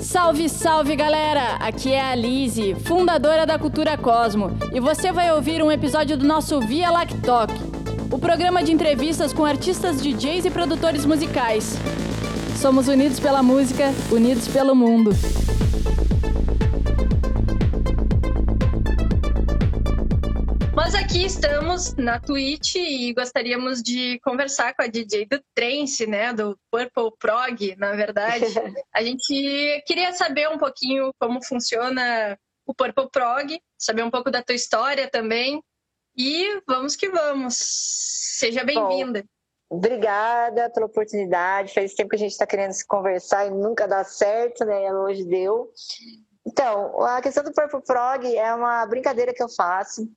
Salve, salve galera! Aqui é a Lise, fundadora da Cultura Cosmo, e você vai ouvir um episódio do nosso Via Lactoc, o programa de entrevistas com artistas, DJs e produtores musicais. Somos unidos pela música, unidos pelo mundo. Aqui estamos na Twitch e gostaríamos de conversar com a DJ do Trance, né, do Purple Prog, na verdade. A gente queria saber um pouquinho como funciona o Purple Prog, saber um pouco da tua história também. E vamos que vamos. Seja bem-vinda. Obrigada pela oportunidade. Faz tempo que a gente está querendo se conversar e nunca dá certo, né? Hoje deu. Então, a questão do Purple Prog é uma brincadeira que eu faço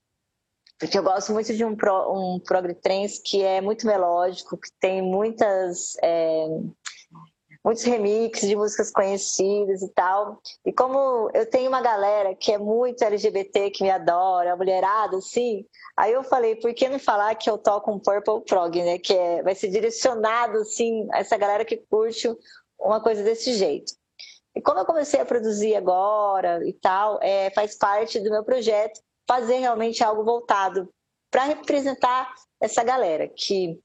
porque eu gosto muito de um, pro, um prog trance que é muito melódico, que tem muitas é, muitos remixes de músicas conhecidas e tal. E como eu tenho uma galera que é muito LGBT, que me adora, mulherada, assim, aí eu falei, por que não falar que eu toco um Purple Prog, né? Que é, vai ser direcionado, assim, a essa galera que curte uma coisa desse jeito. E como eu comecei a produzir agora e tal, é, faz parte do meu projeto fazer realmente algo voltado para representar essa galera que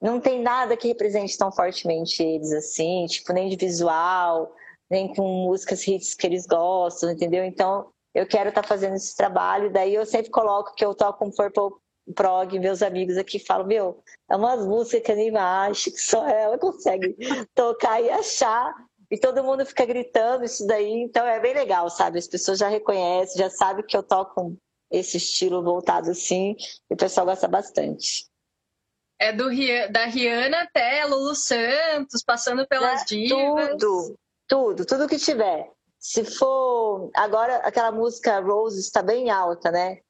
não tem nada que represente tão fortemente eles assim, tipo, nem de visual, nem com músicas hits que eles gostam, entendeu? Então, eu quero estar tá fazendo esse trabalho, daí eu sempre coloco que eu toco com Purple Prog, meus amigos aqui falam, meu, é umas músicas que nem acho que só ela consegue tocar e achar, e todo mundo fica gritando isso daí, então é bem legal, sabe? As pessoas já reconhecem, já sabem que eu toco esse estilo voltado assim, e o pessoal gosta bastante. É do, da Rihanna até Lulu Santos, passando pelas é, divas. Tudo, tudo, tudo que tiver. Se for. Agora, aquela música Rose está bem alta, né?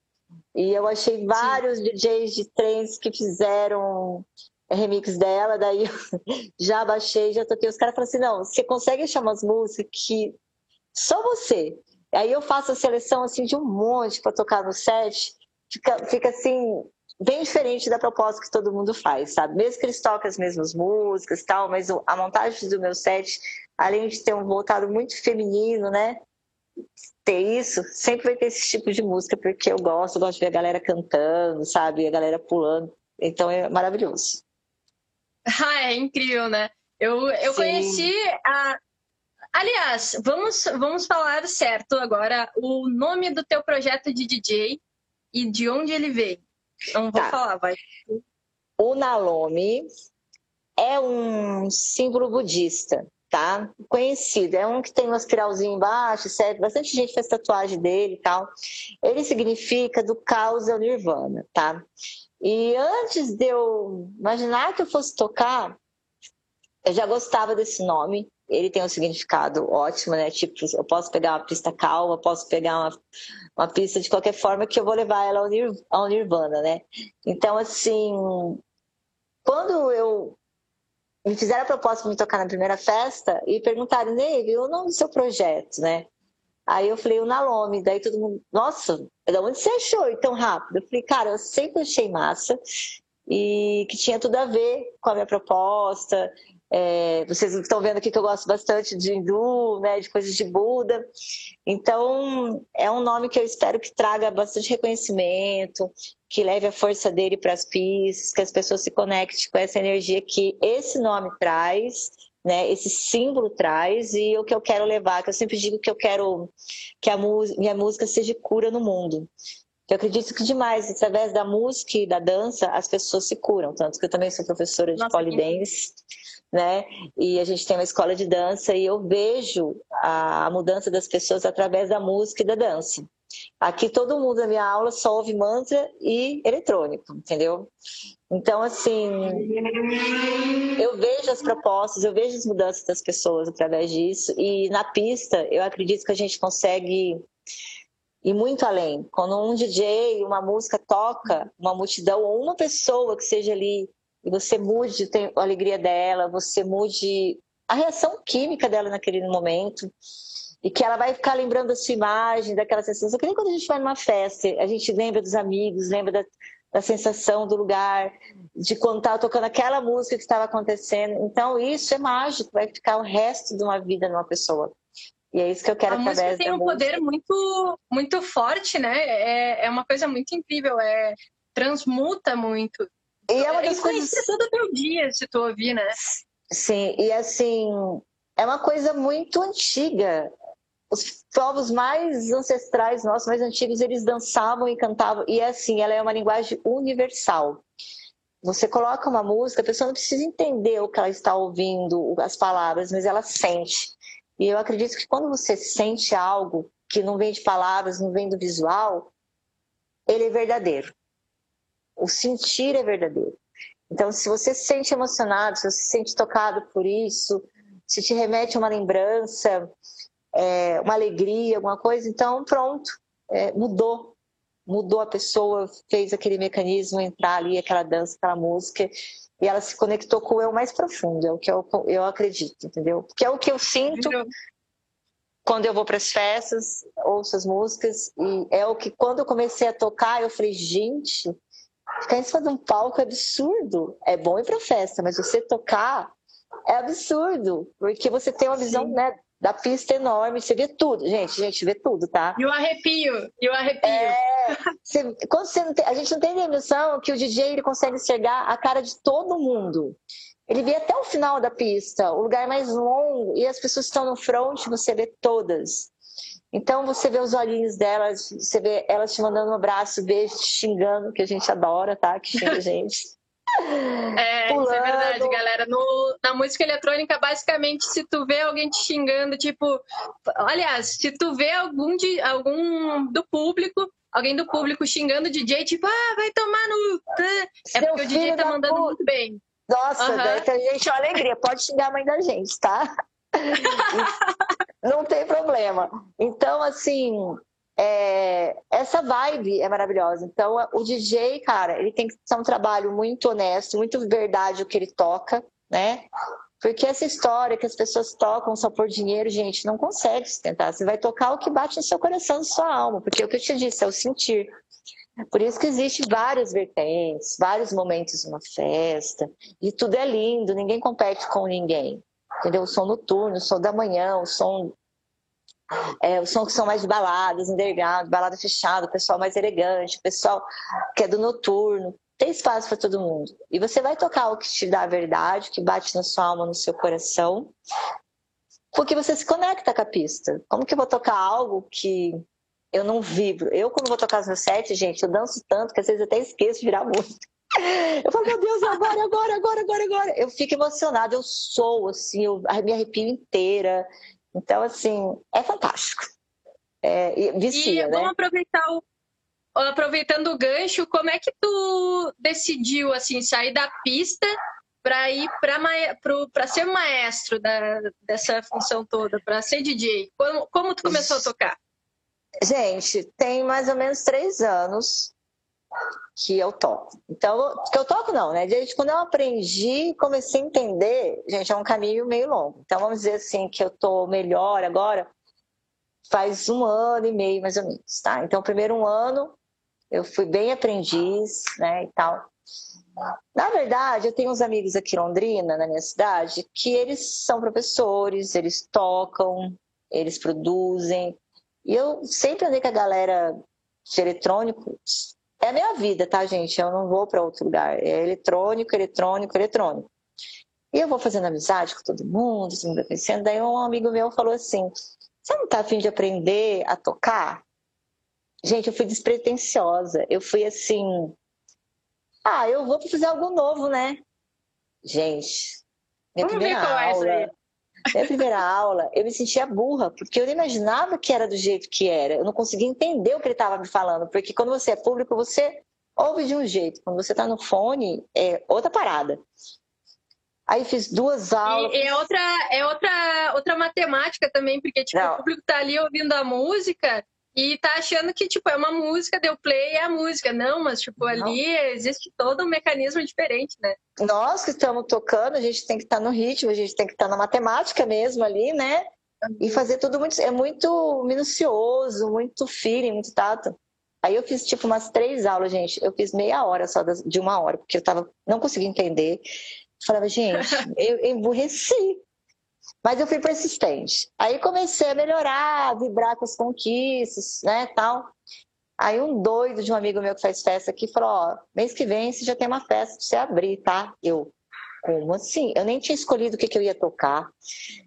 E eu achei vários Sim. DJs de trens que fizeram remix dela, daí já baixei, já toquei. Os caras falaram assim: não, você consegue achar umas músicas que só você Aí eu faço a seleção assim de um monte para tocar no set, fica, fica assim bem diferente da proposta que todo mundo faz, sabe? Mesmo que eles toquem as mesmas músicas e tal, mas a montagem do meu set, além de ter um voltado muito feminino, né? Ter isso, sempre vai ter esse tipo de música, porque eu gosto, eu gosto de ver a galera cantando, sabe? A galera pulando. Então é maravilhoso. Ah, é incrível, né? Eu, eu conheci a, Aliás, vamos, vamos falar certo agora o nome do teu projeto de DJ e de onde ele veio. Não vou tá. falar, vai. O Nalome é um símbolo budista, tá? Conhecido. É um que tem um espiralzinho embaixo, certo? Bastante gente faz tatuagem dele e tal. Ele significa do caos ao nirvana, tá? E antes de eu imaginar que eu fosse tocar, eu já gostava desse nome ele tem um significado ótimo, né? Tipo, eu posso pegar uma pista calma, posso pegar uma, uma pista de qualquer forma que eu vou levar ela ao, nir, ao Nirvana, né? Então, assim, quando eu me fizeram a proposta de me tocar na primeira festa e perguntaram, nele o nome do seu projeto, né? Aí eu falei, o Nalome. Daí todo mundo, nossa, de onde você achou tão rápido? Eu falei, cara, eu sempre achei massa e que tinha tudo a ver com a minha proposta. É, vocês estão vendo aqui que eu gosto bastante de hindu, né, de coisas de Buda. Então, é um nome que eu espero que traga bastante reconhecimento, que leve a força dele para as pistas, que as pessoas se conectem com essa energia que esse nome traz, né, esse símbolo traz e o que eu quero levar, que eu sempre digo que eu quero que a minha música seja cura no mundo. Eu acredito que demais, através da música e da dança, as pessoas se curam. Tanto que eu também sou professora de polidense né? E a gente tem uma escola de dança e eu vejo a mudança das pessoas através da música e da dança. Aqui todo mundo na minha aula só ouve mantra e eletrônico, entendeu? Então, assim, eu vejo as propostas, eu vejo as mudanças das pessoas através disso. E na pista, eu acredito que a gente consegue ir muito além. Quando um DJ, uma música toca, uma multidão ou uma pessoa que seja ali e você mude a alegria dela, você mude a reação química dela naquele momento e que ela vai ficar lembrando da sua imagem, daquela sensação. Que nem quando a gente vai numa festa, a gente lembra dos amigos, lembra da, da sensação do lugar, de quando estava tocando aquela música que estava acontecendo. Então, isso é mágico, vai ficar o resto de uma vida numa pessoa. E é isso que eu quero a através música tem um música. poder muito, muito forte, né? É, é uma coisa muito incrível, é transmuta muito. E é uma das coisas todo teu dia se tu ouvir, né? Sim, e assim, é uma coisa muito antiga. Os povos mais ancestrais nossos, mais antigos, eles dançavam e cantavam. E assim, ela é uma linguagem universal. Você coloca uma música, a pessoa não precisa entender o que ela está ouvindo, as palavras, mas ela sente. E eu acredito que quando você sente algo que não vem de palavras, não vem do visual, ele é verdadeiro. O sentir é verdadeiro. Então, se você se sente emocionado, se você se sente tocado por isso, se te remete a uma lembrança, é, uma alegria, alguma coisa, então pronto, é, mudou. Mudou a pessoa, fez aquele mecanismo entrar ali, aquela dança, aquela música, e ela se conectou com o eu mais profundo, é o que eu, eu acredito, entendeu? Porque é o que eu sinto quando eu vou para as festas, ouço as músicas, e é o que quando eu comecei a tocar, eu falei, gente, ficar em cima de um palco é absurdo. É bom ir para festa, mas você tocar é absurdo, porque você tem uma visão né, da pista enorme, você vê tudo. Gente, a gente vê tudo, tá? E o arrepio, e o arrepio. É, você, quando você tem, a gente não tem a noção que o DJ ele consegue enxergar a cara de todo mundo. Ele vê até o final da pista, o lugar mais longo, e as pessoas estão no front, você vê todas. Então você vê os olhinhos delas, você vê elas te mandando um abraço, beijo, te xingando, que a gente adora, tá? Que xinga a gente. É, Pulando. isso é verdade, galera. No, na música eletrônica, basicamente, se tu vê alguém te xingando, tipo, aliás, se tu vê algum, de, algum do público, alguém do público xingando o DJ, tipo, ah, vai tomar no. É porque o DJ tá mandando puta. muito bem. Nossa, uhum. daí a gente uma alegria. Pode xingar a mãe da gente, tá? não tem problema. Então, assim, é, essa vibe é maravilhosa. Então, o DJ, cara, ele tem que ser um trabalho muito honesto, muito verdade o que ele toca, né? Porque essa história que as pessoas tocam só por dinheiro, gente, não consegue sustentar. Você vai tocar o que bate no seu coração, na sua alma, porque é o que eu te disse, é o sentir. Por isso que existe várias vertentes, vários momentos numa festa, e tudo é lindo, ninguém compete com ninguém. Entendeu? O som noturno, o som da manhã, o som é, os sons que são mais baladas, underground, balada fechada, o pessoal mais elegante, o pessoal que é do noturno. Tem espaço para todo mundo. E você vai tocar o que te dá a verdade, que bate na sua alma, no seu coração, porque você se conecta com a pista. Como que eu vou tocar algo que eu não vibro? Eu, quando vou tocar os meus sets, gente, eu danço tanto que às vezes eu até esqueço de virar música. Eu falo, meu Deus, agora, agora, agora, agora, agora. Eu fico emocionada, eu sou, assim, eu me arrepio inteira. Então, assim, é fantástico. É, vicia, e né? vamos aproveitar o, aproveitando o gancho, como é que tu decidiu assim sair da pista para ir para ser maestro da, dessa função toda, para ser DJ? Como, como tu começou a tocar? Gente, tem mais ou menos três anos que eu toco. Então, que eu toco não, né? Desde quando eu aprendi, comecei a entender, gente, é um caminho meio longo. Então, vamos dizer assim, que eu tô melhor agora, faz um ano e meio, mais ou menos, tá? Então, primeiro um ano, eu fui bem aprendiz, né, e tal. Na verdade, eu tenho uns amigos aqui em Londrina, na minha cidade, que eles são professores, eles tocam, eles produzem. E eu sempre andei com a galera de eletrônico, é a minha vida, tá, gente? Eu não vou para outro lugar. É eletrônico, eletrônico, eletrônico. E eu vou fazendo amizade com todo mundo, se me conhecendo. Daí um amigo meu falou assim: Você não tá afim de aprender a tocar? Gente, eu fui despretensiosa. Eu fui assim: Ah, eu vou fazer algo novo, né? Gente, minha Vamos primeira é aula. Minha primeira aula, eu me sentia burra, porque eu não imaginava que era do jeito que era. Eu não conseguia entender o que ele estava me falando, porque quando você é público, você ouve de um jeito. Quando você está no fone, é outra parada. Aí fiz duas aulas. E é outra, é outra, outra matemática também, porque tipo, o público está ali ouvindo a música e tá achando que, tipo, é uma música, deu play é a música. Não, mas, tipo, não. ali existe todo um mecanismo diferente, né? Nós que estamos tocando, a gente tem que estar tá no ritmo, a gente tem que estar tá na matemática mesmo ali, né? E fazer tudo muito. É muito minucioso, muito feeling, muito tato. Aí eu fiz, tipo, umas três aulas, gente. Eu fiz meia hora só de uma hora, porque eu tava, não conseguia entender. Eu falava, gente, eu emburreci. Mas eu fui persistente. Aí comecei a melhorar, a vibrar com as conquistas, né, tal. Aí um doido de um amigo meu que faz festa aqui falou, ó, mês que vem você já tem uma festa pra você abrir, tá? Eu, como assim? Eu nem tinha escolhido o que, que eu ia tocar,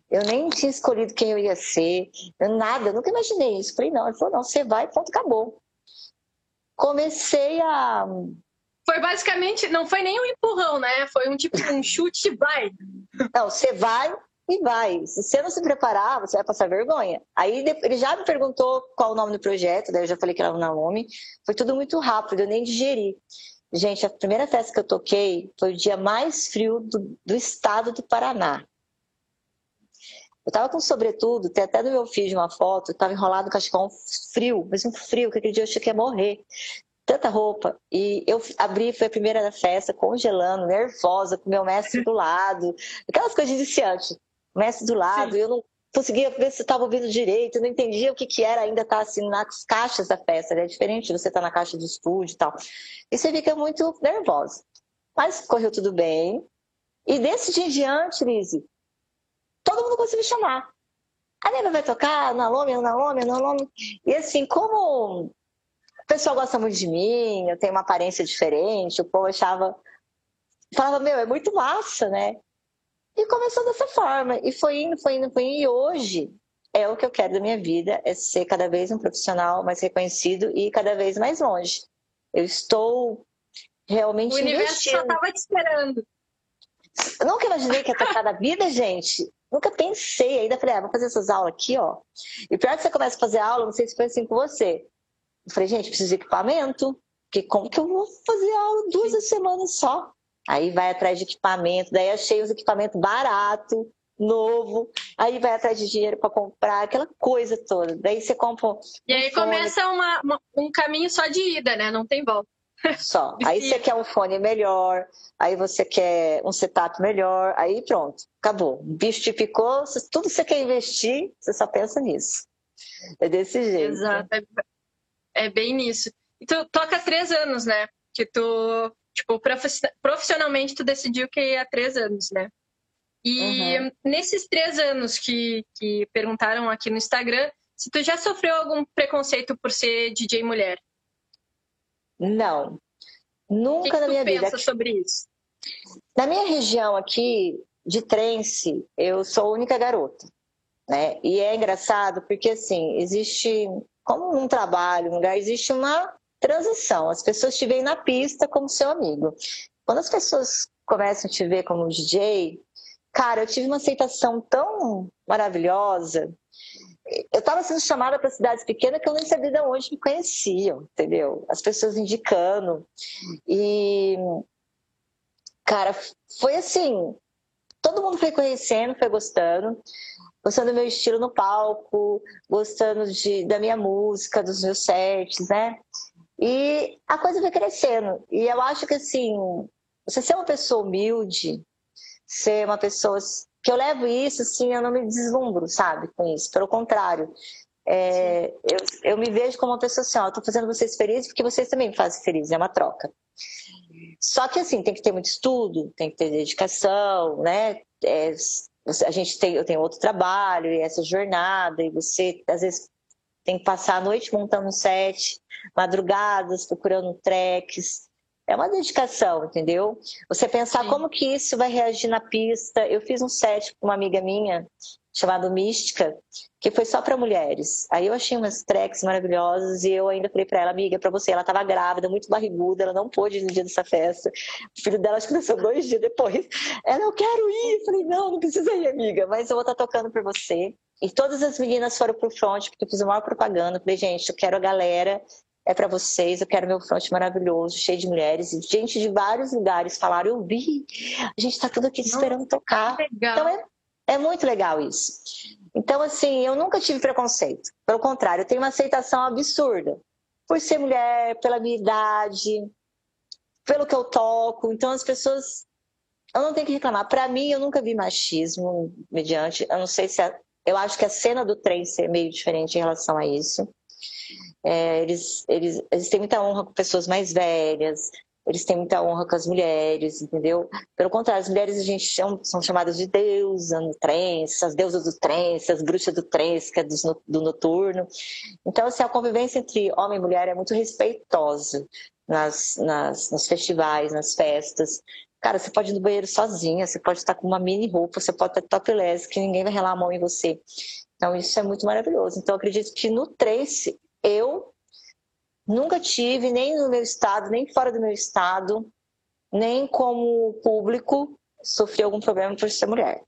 eu nem tinha escolhido quem eu ia ser, eu, nada, eu nunca imaginei isso. Falei, não, ele falou, não, você vai, ponto, acabou. Comecei a. Foi basicamente, não foi nem um empurrão, né? Foi um tipo um chute vai. Não, você vai, e vai. Se você não se preparar, você vai passar vergonha. Aí ele já me perguntou qual o nome do projeto, daí eu já falei que era o Naomi. Foi tudo muito rápido, eu nem digeri. Gente, a primeira festa que eu toquei foi o dia mais frio do, do estado do Paraná. Eu tava com sobretudo, tem até do meu filho uma foto, tava enrolado cachecol frio, mas um frio, que aquele dia eu achei que ia morrer. Tanta roupa. E eu abri, foi a primeira da festa, congelando, nervosa, com meu mestre do lado. Aquelas coisas de iniciante mestre do lado, Sim. eu não conseguia ver se estava ouvindo direito, não entendia o que, que era ainda estar tá, assim nas caixas da festa, né? é diferente você estar tá na caixa de estúdio e tal. E você fica muito nervosa. Mas correu tudo bem. E desse dia em diante, Lizzie, todo mundo conseguiu chamar. A Neva vai tocar, na Lome, na Lome, na Lome. E assim, como o pessoal gosta muito de mim, eu tenho uma aparência diferente, o povo achava. Falava, meu, é muito massa, né? E começou dessa forma. E foi indo, foi indo, foi indo. E hoje é o que eu quero da minha vida, é ser cada vez um profissional mais reconhecido e cada vez mais longe. Eu estou realmente O universo investindo. só estava te esperando. Eu nunca imaginei que ia tocar na vida, gente. Nunca pensei. Ainda falei, ah, vou fazer essas aulas aqui, ó. E pior que você começa a fazer aula, não sei se foi assim com você. Eu falei, gente, preciso de equipamento. Porque como que eu vou fazer aula duas semanas só? Aí vai atrás de equipamento, daí achei os equipamentos barato, novo, aí vai atrás de dinheiro para comprar, aquela coisa toda. Daí você compra. Um e aí fone. começa uma, uma, um caminho só de ida, né? Não tem volta. Só. Aí você quer um fone melhor, aí você quer um setup melhor, aí pronto, acabou. O bicho te picou, tudo que você quer investir, você só pensa nisso. É desse jeito. Exato, é, é bem nisso. E tu toca três anos, né? Que tu Tipo, profissionalmente tu decidiu que há três anos, né? E uhum. nesses três anos que, que perguntaram aqui no Instagram, se tu já sofreu algum preconceito por ser DJ mulher? Não. Nunca que que na minha vida. O que pensa sobre isso? Na minha região aqui de Trense, eu sou a única garota. Né? E é engraçado porque, assim, existe, como num trabalho, um lugar, existe uma transição. As pessoas te veem na pista como seu amigo. Quando as pessoas começam a te ver como DJ, cara, eu tive uma aceitação tão maravilhosa. Eu estava sendo chamada para cidades pequenas que eu nem sabia de onde me conheciam, entendeu? As pessoas indicando. E, cara, foi assim: todo mundo foi conhecendo, foi gostando, gostando do meu estilo no palco, gostando de, da minha música, dos meus sets, né? E a coisa foi crescendo. E eu acho que, assim, você ser uma pessoa humilde, ser uma pessoa. que eu levo isso, assim, eu não me deslumbro, sabe, com isso. Pelo contrário. É, eu, eu me vejo como uma pessoa assim, ó, eu tô fazendo vocês felizes porque vocês também me fazem felizes, é uma troca. Só que assim, tem que ter muito estudo, tem que ter dedicação, né? É, a gente tem, eu tenho outro trabalho e essa jornada, e você às vezes tem que passar a noite montando set, madrugadas procurando tracks. É uma dedicação, entendeu? Você pensar Sim. como que isso vai reagir na pista. Eu fiz um set com uma amiga minha, chamado Mística, que foi só para mulheres. Aí eu achei umas tracks maravilhosas e eu ainda falei para ela, amiga, para você, ela estava grávida, muito barriguda, ela não pôde ir no dia dessa festa. O filho dela acho que nasceu dois dias depois. Ela, eu quero ir. Eu falei, não, não precisa ir, amiga, mas eu vou estar tá tocando por você. E todas as meninas foram pro front, porque eu fiz a maior propaganda. falei, gente, eu quero a galera é para vocês. Eu quero meu front maravilhoso, cheio de mulheres. E gente de vários lugares falaram: Eu vi, a gente está tudo aqui esperando Nossa, tocar. Então é, é muito legal isso. Então, assim, eu nunca tive preconceito. Pelo contrário, eu tenho uma aceitação absurda. Por ser mulher, pela minha idade, pelo que eu toco. Então, as pessoas. Eu não tenho que reclamar. Para mim, eu nunca vi machismo mediante. Eu não sei se. A... eu acho que a cena do trem ser meio diferente em relação a isso. É, eles, eles, eles têm muita honra com pessoas mais velhas, eles têm muita honra com as mulheres, entendeu? Pelo contrário, as mulheres a gente chama, são chamadas de deusa no trance, as deusas do trance, as bruxas do trance, que é do, do noturno. Então, assim, a convivência entre homem e mulher é muito respeitosa nas, nas, nos festivais, nas festas. Cara, você pode ir no banheiro sozinha, você pode estar com uma mini roupa, você pode estar topless, que ninguém vai relar a mão em você. Então, isso é muito maravilhoso. Então, acredito que no Trace, eu nunca tive, nem no meu estado, nem fora do meu estado, nem como público, sofri algum problema por ser mulher.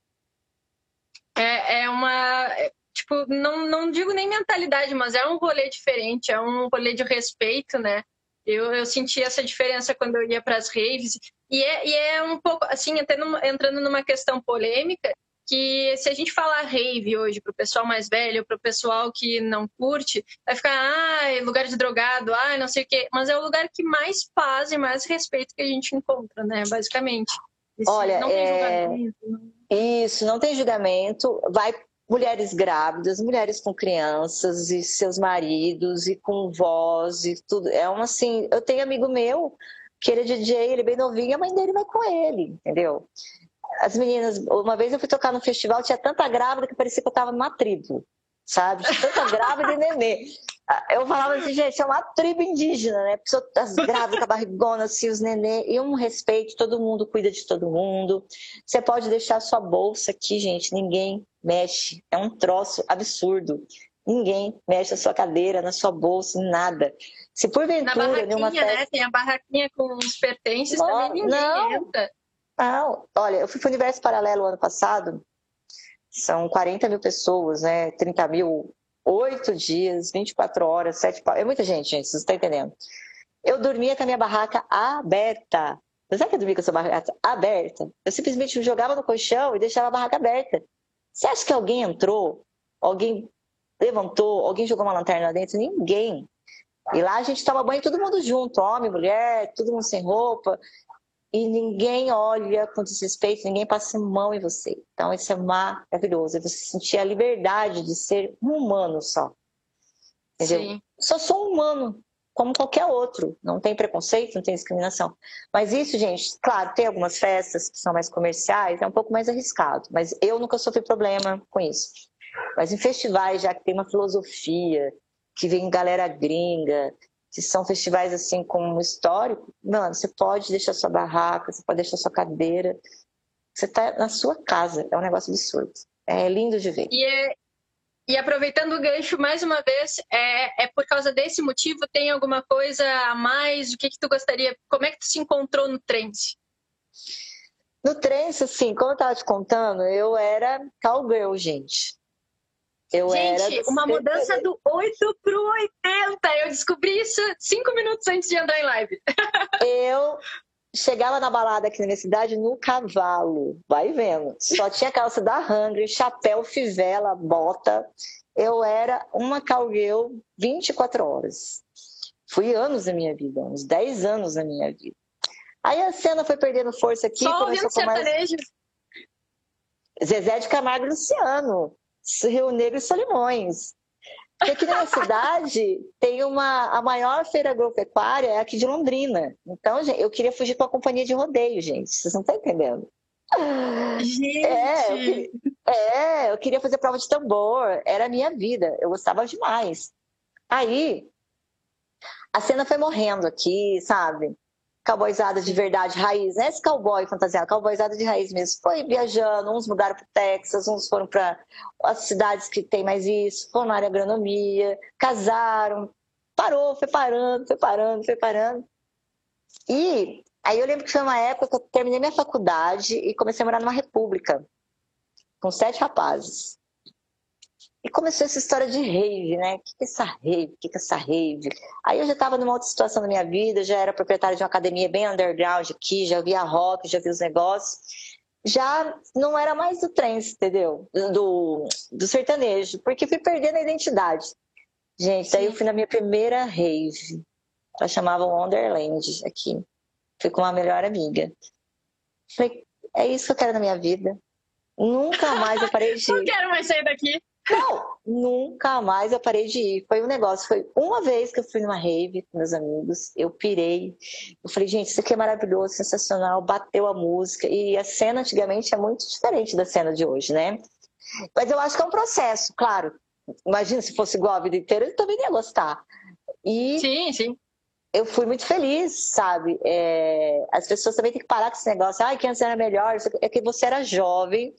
É, é uma. É, tipo, não, não digo nem mentalidade, mas é um rolê diferente, é um rolê de respeito, né? Eu, eu senti essa diferença quando eu ia para as raves. E é, e é um pouco, assim, até entrando numa questão polêmica, que se a gente falar rave hoje para o pessoal mais velho, para o pessoal que não curte, vai ficar, ah, lugar de drogado, ah, não sei o quê. Mas é o lugar que mais paz e mais respeito que a gente encontra, né, basicamente. Esse, Olha, não é... Né? Isso, não tem julgamento. Vai mulheres grávidas, mulheres com crianças e seus maridos e com voz e tudo. É uma assim, eu tenho amigo meu que ele é DJ, ele é bem novinho, a mãe dele vai com ele, entendeu? As meninas, uma vez eu fui tocar no festival, tinha tanta grávida que parecia que eu tava numa tribo, sabe? Tanta grávida e nenê. Eu falava assim, gente, é uma tribo indígena, né? As grávidas, a barrigona, assim, os nenê, e um respeito, todo mundo cuida de todo mundo. Você pode deixar sua bolsa aqui, gente, ninguém mexe. É um troço absurdo. Ninguém mexe na sua cadeira, na sua bolsa, nada. Se porventura, na barraquinha, numa festa... né? Tem a barraquinha com os pertences, não, também ninguém não. entra. Não, olha, eu fui para o Universo Paralelo ano passado, são 40 mil pessoas, né? 30 mil, oito dias, 24 horas, sete É muita gente, gente, vocês estão entendendo. Eu dormia com a minha barraca aberta. Não sabe que eu dormia com essa barraca aberta? Eu simplesmente jogava no colchão e deixava a barraca aberta. Você acha que alguém entrou? Alguém levantou? Alguém jogou uma lanterna lá dentro? Ninguém. E lá a gente toma banho todo mundo junto, homem, mulher, todo mundo sem roupa e ninguém olha com desrespeito, ninguém passa mão em você. Então, isso é maravilhoso. É você sentir a liberdade de ser um humano só. Entendeu? Sim. Só sou um humano, como qualquer outro. Não tem preconceito, não tem discriminação. Mas isso, gente, claro, tem algumas festas que são mais comerciais, é um pouco mais arriscado. Mas eu nunca sofri problema com isso. Mas em festivais, já que tem uma filosofia, que vem galera gringa, se são festivais assim como histórico, mano, você pode deixar sua barraca, você pode deixar sua cadeira. Você está na sua casa, é um negócio absurdo. É lindo de ver. E, é, e aproveitando o gancho mais uma vez, é, é por causa desse motivo? Tem alguma coisa a mais? O que, que tu gostaria? Como é que tu se encontrou no trance? No trance, assim, como eu estava te contando, eu era cowgirl, gente. Eu Gente, uma mudança do 8 pro 80. Eu descobri isso cinco minutos antes de entrar em live. Eu chegava na balada aqui na minha cidade no cavalo, vai vendo. Só tinha calça da Hungry, chapéu, fivela, bota. Eu era uma cowgirl 24 horas. Fui anos da minha vida, uns 10 anos da minha vida. Aí a cena foi perdendo força aqui. Só ouvindo sertanejo. Mais... Zezé de Camargo e Luciano. Rio Negro e Solimões. Porque aqui na cidade tem uma. A maior feira agropecuária é aqui de Londrina. Então, gente, eu queria fugir com a companhia de rodeio, gente. Vocês não estão entendendo. Gente. É eu, queria, é, eu queria fazer prova de tambor. Era a minha vida. Eu gostava demais. Aí, a cena foi morrendo aqui, sabe? Cowboyzada de verdade, raiz, né? Esse cowboy fantasiado, cowboyzada de raiz mesmo. Foi viajando, uns mudaram para o Texas, uns foram para as cidades que tem mais isso, foram na área agronomia, casaram, parou, foi parando, foi parando, foi parando. E aí eu lembro que foi uma época que eu terminei minha faculdade e comecei a morar numa república, com sete rapazes. E começou essa história de rave, né? O que é essa rave? O que é essa rave? Aí eu já estava numa outra situação da minha vida, já era proprietária de uma academia bem underground aqui, já via rock, já via os negócios. Já não era mais do trance, entendeu? Do, do sertanejo, porque fui perdendo a identidade. Gente, daí eu fui na minha primeira rave. Ela chamava Wonderland aqui. Fui com uma melhor amiga. Falei, é isso que eu quero na minha vida. Nunca mais eu parei de. Não quero mais sair daqui. Não, nunca mais eu parei de ir. Foi um negócio, foi uma vez que eu fui numa rave com meus amigos, eu pirei. Eu falei, gente, isso aqui é maravilhoso, sensacional, bateu a música. E a cena antigamente é muito diferente da cena de hoje, né? Mas eu acho que é um processo, claro. Imagina se fosse igual a vida inteira, eu também ia gostar. E sim, sim. Eu fui muito feliz, sabe? É... As pessoas também têm que parar com esse negócio. Ah, que antes era melhor. É que você era jovem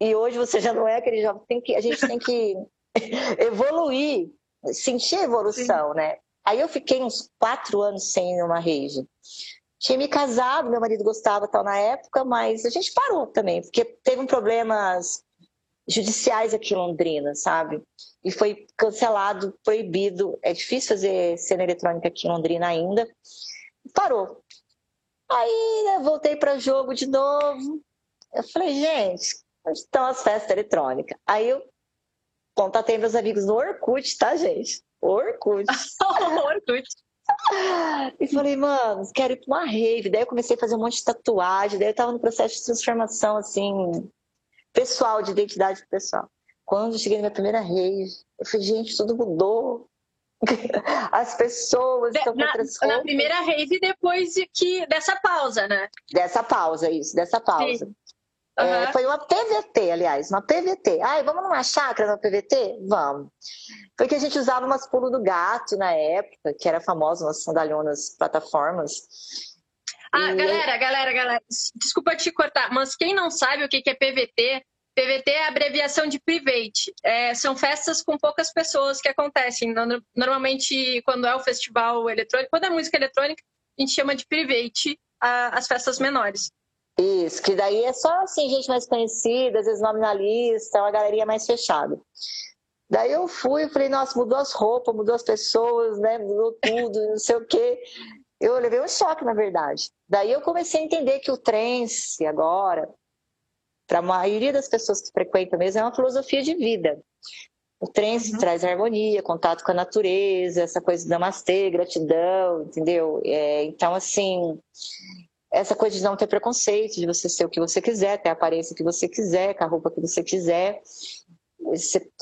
e hoje você já não é aquele jovem. Tem que... A gente tem que evoluir, sentir a evolução, sim. né? Aí eu fiquei uns quatro anos sem ir numa rave. Tinha me casado, meu marido gostava tal na época, mas a gente parou também, porque teve um problemas judiciais aqui em Londrina, sabe? E foi cancelado, proibido. É difícil fazer cena eletrônica aqui em Londrina ainda. Parou. Aí né, voltei para jogo de novo. Eu falei, gente, estão as festas eletrônicas? Aí eu contatei meus amigos no Orkut, tá, gente? Orkut. Orkut. E falei, mano, quero ir pra uma rave. Daí eu comecei a fazer um monte de tatuagem. Daí eu tava no processo de transformação, assim, pessoal, de identidade pessoal. Quando eu cheguei na minha primeira rave, eu falei, gente, tudo mudou. As pessoas estão roupas. Na primeira rave, depois de que, dessa pausa, né? Dessa pausa, isso, dessa pausa. Uhum. É, foi uma PVT, aliás, uma PVT. Ai, vamos numa chácara no PVT? Vamos. Porque a gente usava umas pulo do gato na época, que era famosa, umas sandalhonas plataformas. Ah, e... galera, galera, galera, desculpa te cortar, mas quem não sabe o que é PVT, PVT é a abreviação de private. É, são festas com poucas pessoas que acontecem. Normalmente, quando é o festival eletrônico, quando é música eletrônica, a gente chama de private a, as festas menores. Isso, que daí é só assim, gente mais conhecida, às vezes nome na lista, uma galeria mais fechada. Daí eu fui e falei, nossa, mudou as roupas, mudou as pessoas, né? Mudou tudo, não sei o quê. Eu levei um choque, na verdade. Daí eu comecei a entender que o trance agora, para a maioria das pessoas que frequentam mesmo, é uma filosofia de vida. O trance uhum. traz harmonia, contato com a natureza, essa coisa de namastê, gratidão, entendeu? É, então, assim, essa coisa de não ter preconceito, de você ser o que você quiser, ter a aparência que você quiser, com a roupa que você quiser,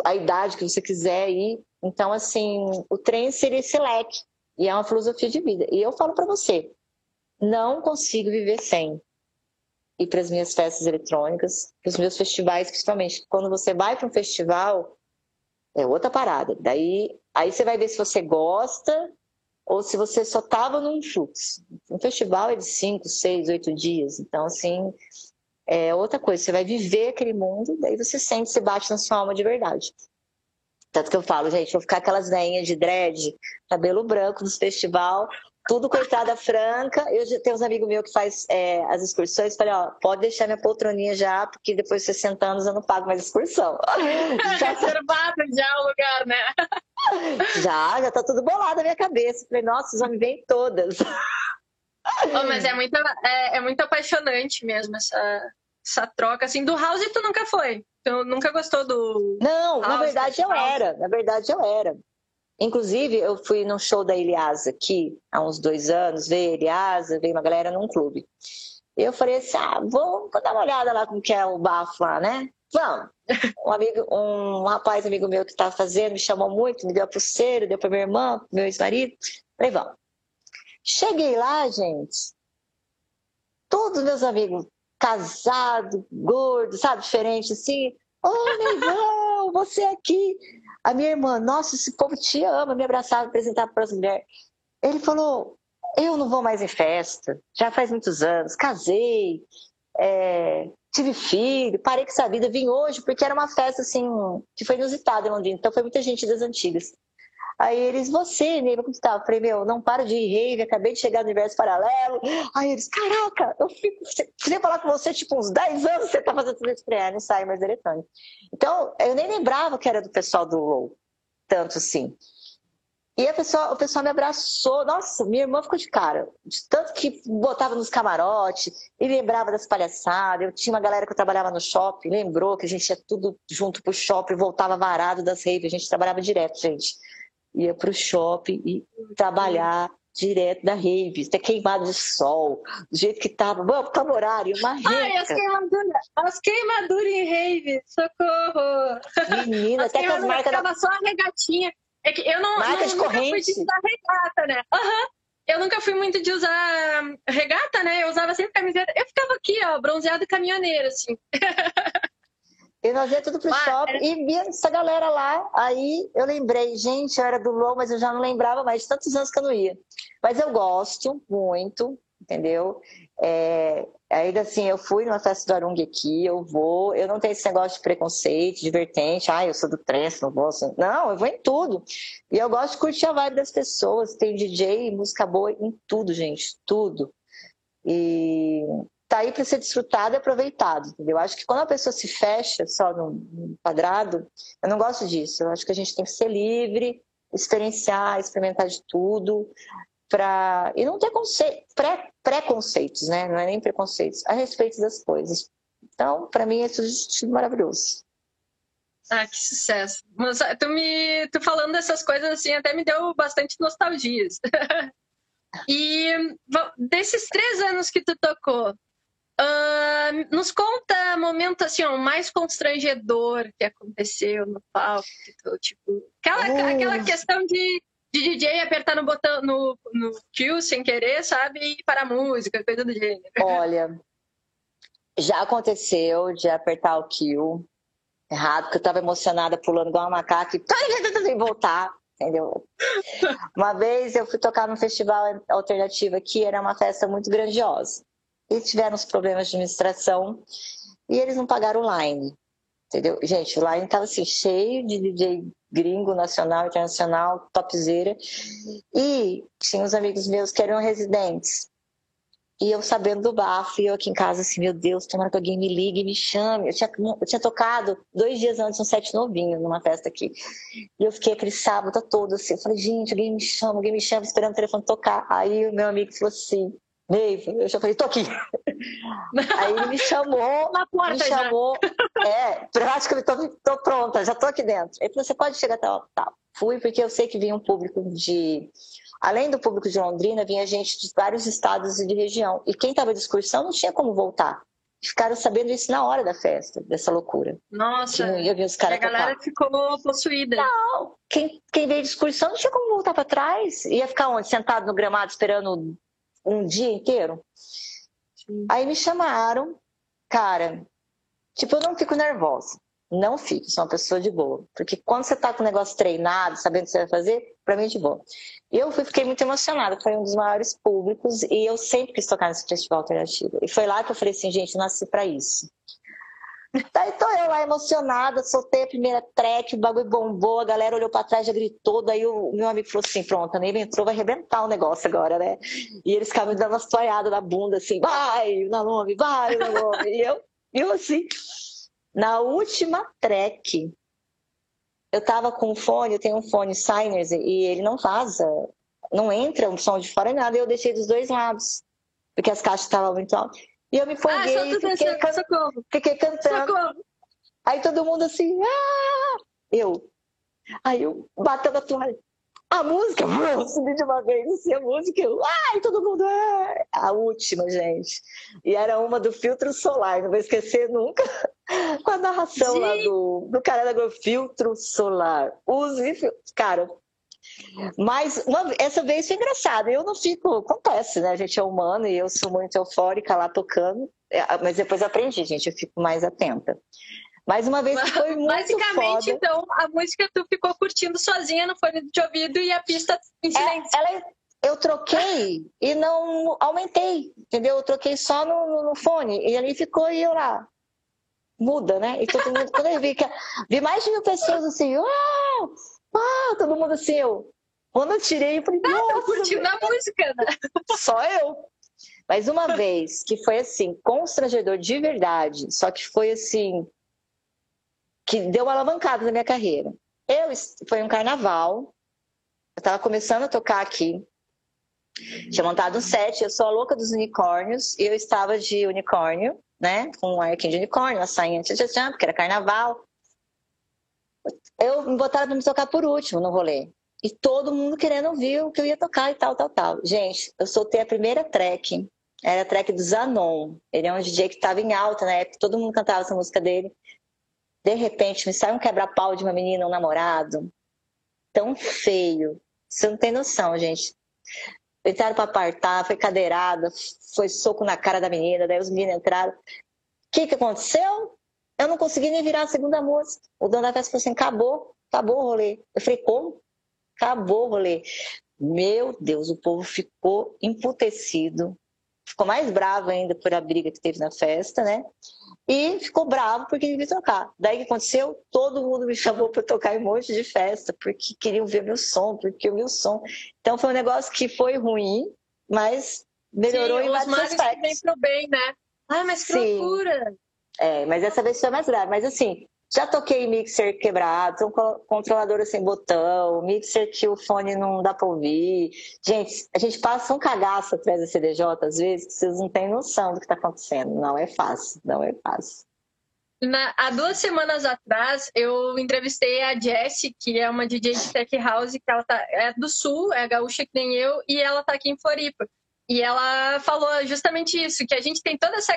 a idade que você quiser ir. Então, assim, o trem seria esse leque. E é uma filosofia de vida. E eu falo para você, não consigo viver sem ir para as minhas festas eletrônicas, para os meus festivais, principalmente. Quando você vai para um festival, é outra parada. Daí, aí você vai ver se você gosta ou se você só estava num fluxo. Um festival é de cinco, seis, oito dias. Então, assim, é outra coisa. Você vai viver aquele mundo, daí você sente, se bate na sua alma de verdade. Tanto que eu falo, gente, vou ficar aquelas veinhas de dread, cabelo branco nos festival, tudo coitada franca. Eu tenho uns amigos meus que faz é, as excursões. Falei, ó, pode deixar minha poltroninha já, porque depois de 60 anos eu não pago mais excursão. já reservado já o lugar, né? já, já tá tudo bolado na minha cabeça. Falei, nossa, os homens vêm todas. Oh, mas é muito, é, é, muito apaixonante mesmo essa, essa troca. Assim, do House tu nunca foi? Tu nunca gostou do. Não, house, na verdade eu era. Na verdade eu era. Inclusive, eu fui num show da Eliasa aqui há uns dois anos, veio a Eliasa, veio uma galera num clube. Eu falei assim: ah, vou dar uma olhada lá como que é o bafo lá, né? Vamos. Um amigo, um rapaz amigo meu que estava fazendo me chamou muito, me deu a pulseira, deu para minha irmã, meu ex-marido. Falei, vamos. Cheguei lá, gente. Todos meus amigos casados, gordos, sabe, diferente assim. Ô, oh, Neivão, você aqui. A minha irmã, nossa, esse povo te ama, me abraçava, apresentava para as mulheres. Ele falou: Eu não vou mais em festa, já faz muitos anos, casei, é, tive filho, parei com essa vida, vim hoje porque era uma festa assim que foi inusitada em Londrina, então foi muita gente das antigas. Aí eles, você, Neiva, como estava? Falei, meu, não paro de rave, acabei de chegar no universo paralelo. Aí eles, caraca, eu fico, queria falar com você, tipo, uns 10 anos você tá fazendo tudo isso. Falei, é, não sai mais eletrônico. Então, eu nem lembrava que era do pessoal do Low, tanto assim. E a pessoa, o pessoal me abraçou. Nossa, minha irmã ficou de cara. De tanto que botava nos camarotes e lembrava das palhaçadas. Eu tinha uma galera que eu trabalhava no shopping, lembrou que a gente ia tudo junto pro shopping, voltava varado das raves. A gente trabalhava direto, gente ia para o shopping e trabalhar. direto da rave, até queimado de sol, do jeito que tava, vamos pro horário, uma rave. Ai, as queimaduras, as queimaduras em rave, socorro! Menina, as até com as marcas da... só a regatinha. É que eu não, Marca não de nunca corrente. fui de usar regata, né? Uhum. Eu nunca fui muito de usar regata, né? Eu usava sempre camiseta. Eu ficava aqui, ó, bronzeado caminhoneiro, assim. E nós ia tudo pro ah, shopping e via essa galera lá. Aí eu lembrei, gente, eu era do LOL, mas eu já não lembrava mais de tantos anos que eu não ia. Mas eu gosto muito, entendeu? É, ainda assim, eu fui numa festa do Arung aqui, eu vou, eu não tenho esse negócio de preconceito, divertente, ah, eu sou do trance, não vou. Não, eu vou em tudo. E eu gosto de curtir a vibe das pessoas. Tem DJ, música boa em tudo, gente, tudo. E tá aí para ser desfrutado e aproveitado, entendeu? Eu acho que quando a pessoa se fecha só num quadrado, eu não gosto disso. Eu acho que a gente tem que ser livre, experienciar, experimentar de tudo, para e não ter conce... pré... preconceitos, né? Não é nem preconceitos, a respeito das coisas. Então, para mim, é tudo maravilhoso. Ah, que sucesso. Mas ah, tu me tu falando dessas coisas assim até me deu bastante nostalgias. e desses três anos que tu tocou, Uh, nos conta momento assim, ó, mais constrangedor que aconteceu no palco, tipo, aquela, uh. aquela questão de, de DJ apertar no botão no, no kill sem querer, sabe? E para a música, coisa do gênero. Olha, já aconteceu de apertar o kill errado, porque eu estava emocionada pulando igual uma macaca e voltar. Entendeu? Uma vez eu fui tocar num festival alternativo aqui, era uma festa muito grandiosa e tiveram os problemas de administração e eles não pagaram o line. Entendeu? Gente, o line estava assim, cheio de DJ gringo, nacional, internacional, topzera. E tinha uns amigos meus que eram residentes. E eu sabendo do bafo, e eu aqui em casa assim, meu Deus, tomara que alguém me ligue me chame. Eu tinha, eu tinha tocado dois dias antes um set novinho numa festa aqui. E eu fiquei aquele sábado todo assim, eu falei, gente, alguém me chama, alguém me chama, esperando o telefone tocar. Aí o meu amigo falou assim, Neiva, eu já falei, tô aqui. Aí ele me chamou, Na porta me chamou, já. é, que eu tô, tô, pronta, já tô aqui dentro. Ele falou, você pode chegar até tá. Fui porque eu sei que vinha um público de, além do público de Londrina, vinha gente de vários estados e de região. E quem estava de excursão não tinha como voltar. Ficaram sabendo isso na hora da festa, dessa loucura. Nossa, eu vi os caras a galera tocar. ficou possuída. Não, quem, quem veio de excursão não tinha como voltar para trás. Ia ficar onde? Sentado no gramado esperando um dia inteiro. Sim. Aí me chamaram, cara, tipo, eu não fico nervosa. Não fico, sou uma pessoa de boa. Porque quando você tá com o negócio treinado, sabendo o que você vai fazer, pra mim é de boa. E eu fiquei muito emocionada, foi um dos maiores públicos e eu sempre quis tocar nesse festival alternativo. E foi lá que eu falei assim, gente, nasci para isso. Daí tô eu lá emocionada, soltei a primeira track, o bagulho bombou, a galera olhou pra trás, já gritou, daí o meu amigo falou assim, pronto, Ney entrou, vai arrebentar o negócio agora, né? E eles ficavam me dando umas toalhadas na bunda, assim, vai, Nalome, vai, Nalome. e eu, eu assim, na última track, eu tava com um fone, eu tenho um fone Signers, e ele não vaza, não entra um som de fora nada, e eu deixei dos dois lados, porque as caixas estavam muito altas. E eu me folguei, ah, fiquei, can... socorro. fiquei cantando. Socorro. Aí todo mundo assim, ah! Eu. Aí eu batendo a toalha. A música, eu subi de uma vez assim, a música, eu, ai, todo mundo, ah! a última, gente. E era uma do filtro solar, não vou esquecer nunca, com a narração Sim. lá do, do cara da filtro solar. Use, cara, mas uma, essa vez foi engraçado. Eu não fico. Acontece, né? A gente é humano e eu sou muito eufórica lá tocando. É, mas depois aprendi, gente. Eu fico mais atenta. Mais uma vez foi muito Basicamente, foda. então, a música tu ficou curtindo sozinha no fone de ouvido e a pista em é, silêncio. É, ela, eu troquei e não aumentei, entendeu? Eu troquei só no, no, no fone e ali ficou e eu lá. Muda, né? E todo mundo, quando eu vi que vi mais de mil pessoas assim, uau! Ah, todo mundo assim, eu. Quando eu tirei, eu falei, ah, nossa, curtindo a música, né? Só eu. Mas uma vez que foi assim, constrangedor de verdade, só que foi assim, que deu uma alavancada na minha carreira. Eu, foi um carnaval, eu estava começando a tocar aqui, tinha montado um set, eu sou a louca dos unicórnios, e eu estava de unicórnio, né, com um arquinho de unicórnio, uma sainha tchan, tchan, porque era carnaval. Eu me botaram para me tocar por último no rolê. E todo mundo querendo ouvir o que eu ia tocar e tal, tal, tal. Gente, eu soltei a primeira track. Era a track do Zanon. Ele é um DJ que estava em alta na época, todo mundo cantava essa música dele. De repente, me sai um quebra-pau de uma menina, um namorado. Tão feio. Você não tem noção, gente. Entraram para apartar, foi cadeirada, foi soco na cara da menina, daí os meninos entraram. O que, que aconteceu? Eu não consegui nem virar a segunda música. O dono da festa falou assim: acabou, acabou o rolê. Eu falei: como? Acabou o rolê. Meu Deus, o povo ficou emputecido, ficou mais bravo ainda por a briga que teve na festa, né? E ficou bravo porque ele queria tocar. Daí o que aconteceu? Todo mundo me chamou para tocar em um monte de festa, porque queriam ver meu som, porque o som. Então foi um negócio que foi ruim, mas melhorou Sim, em vários aspectos. Vem pro bem, né? Ah, mas que Sim. loucura! É, mas essa vez foi mais grave. Mas assim, já toquei mixer quebrado, controladora sem botão, mixer que o fone não dá para ouvir. Gente, a gente passa um cagaço atrás da CDJ às vezes, que vocês não têm noção do que está acontecendo. Não é fácil, não é fácil. Na, há duas semanas atrás, eu entrevistei a Jessie, que é uma DJ de Tech House, que ela tá, é do Sul, é gaúcha que nem eu, e ela está aqui em Floripa. E ela falou justamente isso, que a gente tem toda essa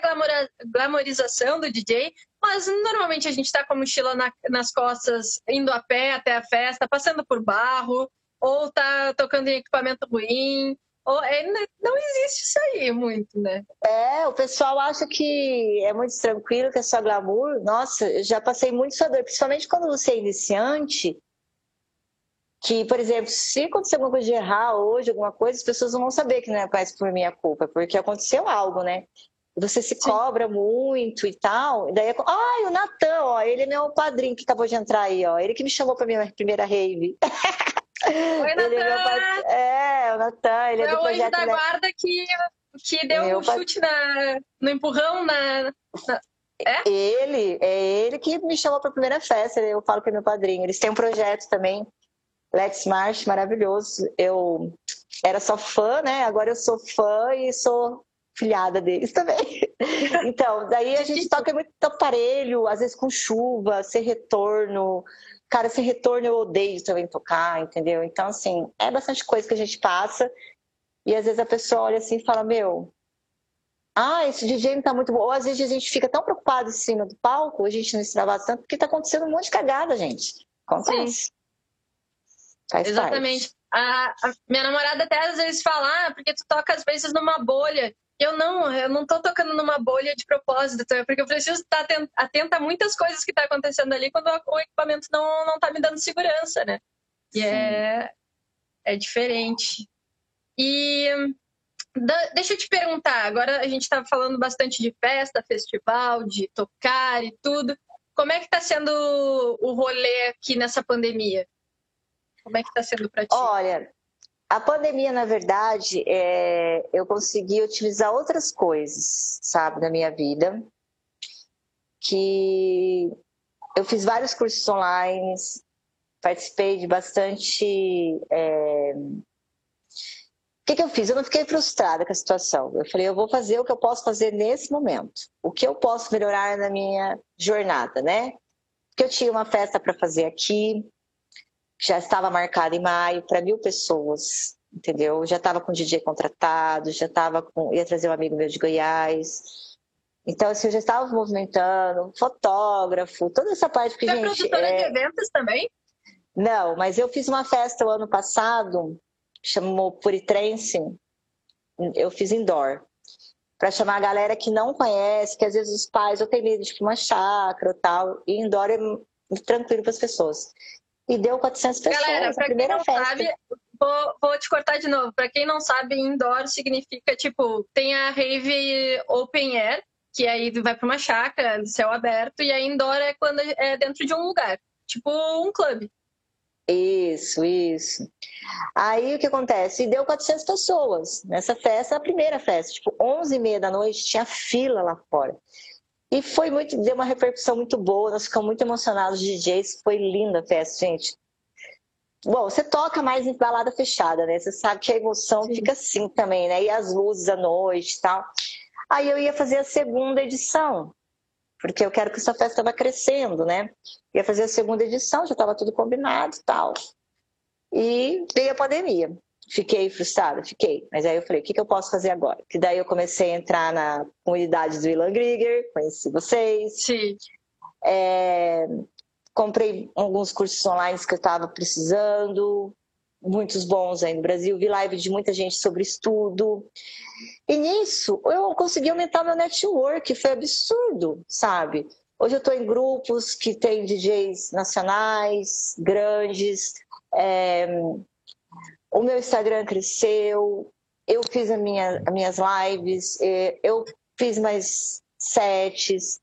glamorização do DJ, mas normalmente a gente está com a mochila na, nas costas, indo a pé até a festa, passando por barro, ou tá tocando em equipamento ruim, ou, é, não existe isso aí muito, né? É, o pessoal acha que é muito tranquilo, que é só glamour. Nossa, eu já passei muito sua dor, principalmente quando você é iniciante, que, por exemplo, se acontecer alguma coisa de errar hoje, alguma coisa, as pessoas não vão saber que não é mais por minha culpa, porque aconteceu algo, né? Você se Sim. cobra muito e tal. E daí, é... ai, o Natan, ó, ele é meu padrinho que acabou de entrar aí, ó. Ele que me chamou para minha primeira rave. Oi, Natan! É, é, o Natan, ele é, é do projeto... da guarda que, que deu meu um chute na, no empurrão na... na... É? Ele, é ele que me chamou para a primeira festa, eu falo que é meu padrinho. Eles têm um projeto também Let's March, maravilhoso. Eu era só fã, né? Agora eu sou fã e sou filhada deles também. Então, daí a gente toca muito aparelho, às vezes com chuva, sem retorno. Cara, sem retorno eu odeio também tocar, entendeu? Então, assim, é bastante coisa que a gente passa. E às vezes a pessoa olha assim e fala: Meu, ah, esse DJ não tá muito bom. Ou às vezes a gente fica tão preocupado em cima do palco, a gente não extravasa tanto, porque tá acontecendo um monte de cagada, gente. Acontece. Sim. Faz Exatamente. A, a, minha namorada até às vezes fala, ah, porque tu toca às vezes numa bolha. Eu não, eu não tô tocando numa bolha de propósito, é porque eu preciso estar atenta a muitas coisas que tá acontecendo ali quando o equipamento não, não tá me dando segurança, né? E é, é diferente. E da, deixa eu te perguntar, agora a gente tá falando bastante de festa, festival, de tocar e tudo. Como é que tá sendo o rolê aqui nessa pandemia? Como é que está sendo para ti? Olha, a pandemia, na verdade, é, eu consegui utilizar outras coisas, sabe, na minha vida. Que eu fiz vários cursos online, participei de bastante. É... O que, que eu fiz? Eu não fiquei frustrada com a situação. Eu falei, eu vou fazer o que eu posso fazer nesse momento. O que eu posso melhorar na minha jornada, né? Porque eu tinha uma festa para fazer aqui, já estava marcada em maio para mil pessoas, entendeu? Já estava com o DJ contratado, já estava com. ia trazer um amigo meu de Goiás. Então, assim, eu já estava movimentando, fotógrafo, toda essa parte que, Você gente. é produtora é... de eventos também? Não, mas eu fiz uma festa o ano passado, chamou Puritrense, eu fiz indoor. Para chamar a galera que não conhece, que às vezes os pais ou tem medo de uma chácara ou tal, e indoor é tranquilo para as pessoas e deu 400 pessoas. Galera, quem não festa. sabe, vou, vou te cortar de novo. Para quem não sabe, indoor significa tipo tem a rave open air, que aí vai para uma chácara, céu aberto, e a indoor é quando é dentro de um lugar, tipo um clube. Isso, isso. Aí o que acontece? E deu 400 pessoas nessa festa, a primeira festa, tipo 11 e meia da noite, tinha fila lá fora. E foi muito, deu uma repercussão muito boa, nós ficamos muito emocionados, os DJs, foi linda a festa, gente. Bom, você toca mais em balada fechada, né? Você sabe que a emoção Sim. fica assim também, né? E as luzes à noite e tal. Aí eu ia fazer a segunda edição, porque eu quero que essa festa vá crescendo, né? Ia fazer a segunda edição, já estava tudo combinado e tal. E veio a pandemia. Fiquei frustrada, fiquei. Mas aí eu falei, o que, que eu posso fazer agora? Que daí eu comecei a entrar na comunidade do Ilan Grieger, conheci vocês. Sim. É, comprei alguns cursos online que eu estava precisando, muitos bons aí no Brasil. Vi live de muita gente sobre estudo. E nisso eu consegui aumentar meu network, foi absurdo, sabe? Hoje eu estou em grupos que tem DJs nacionais, grandes. É, o meu Instagram cresceu, eu fiz a minha, as minhas lives, é, eu fiz mais sets,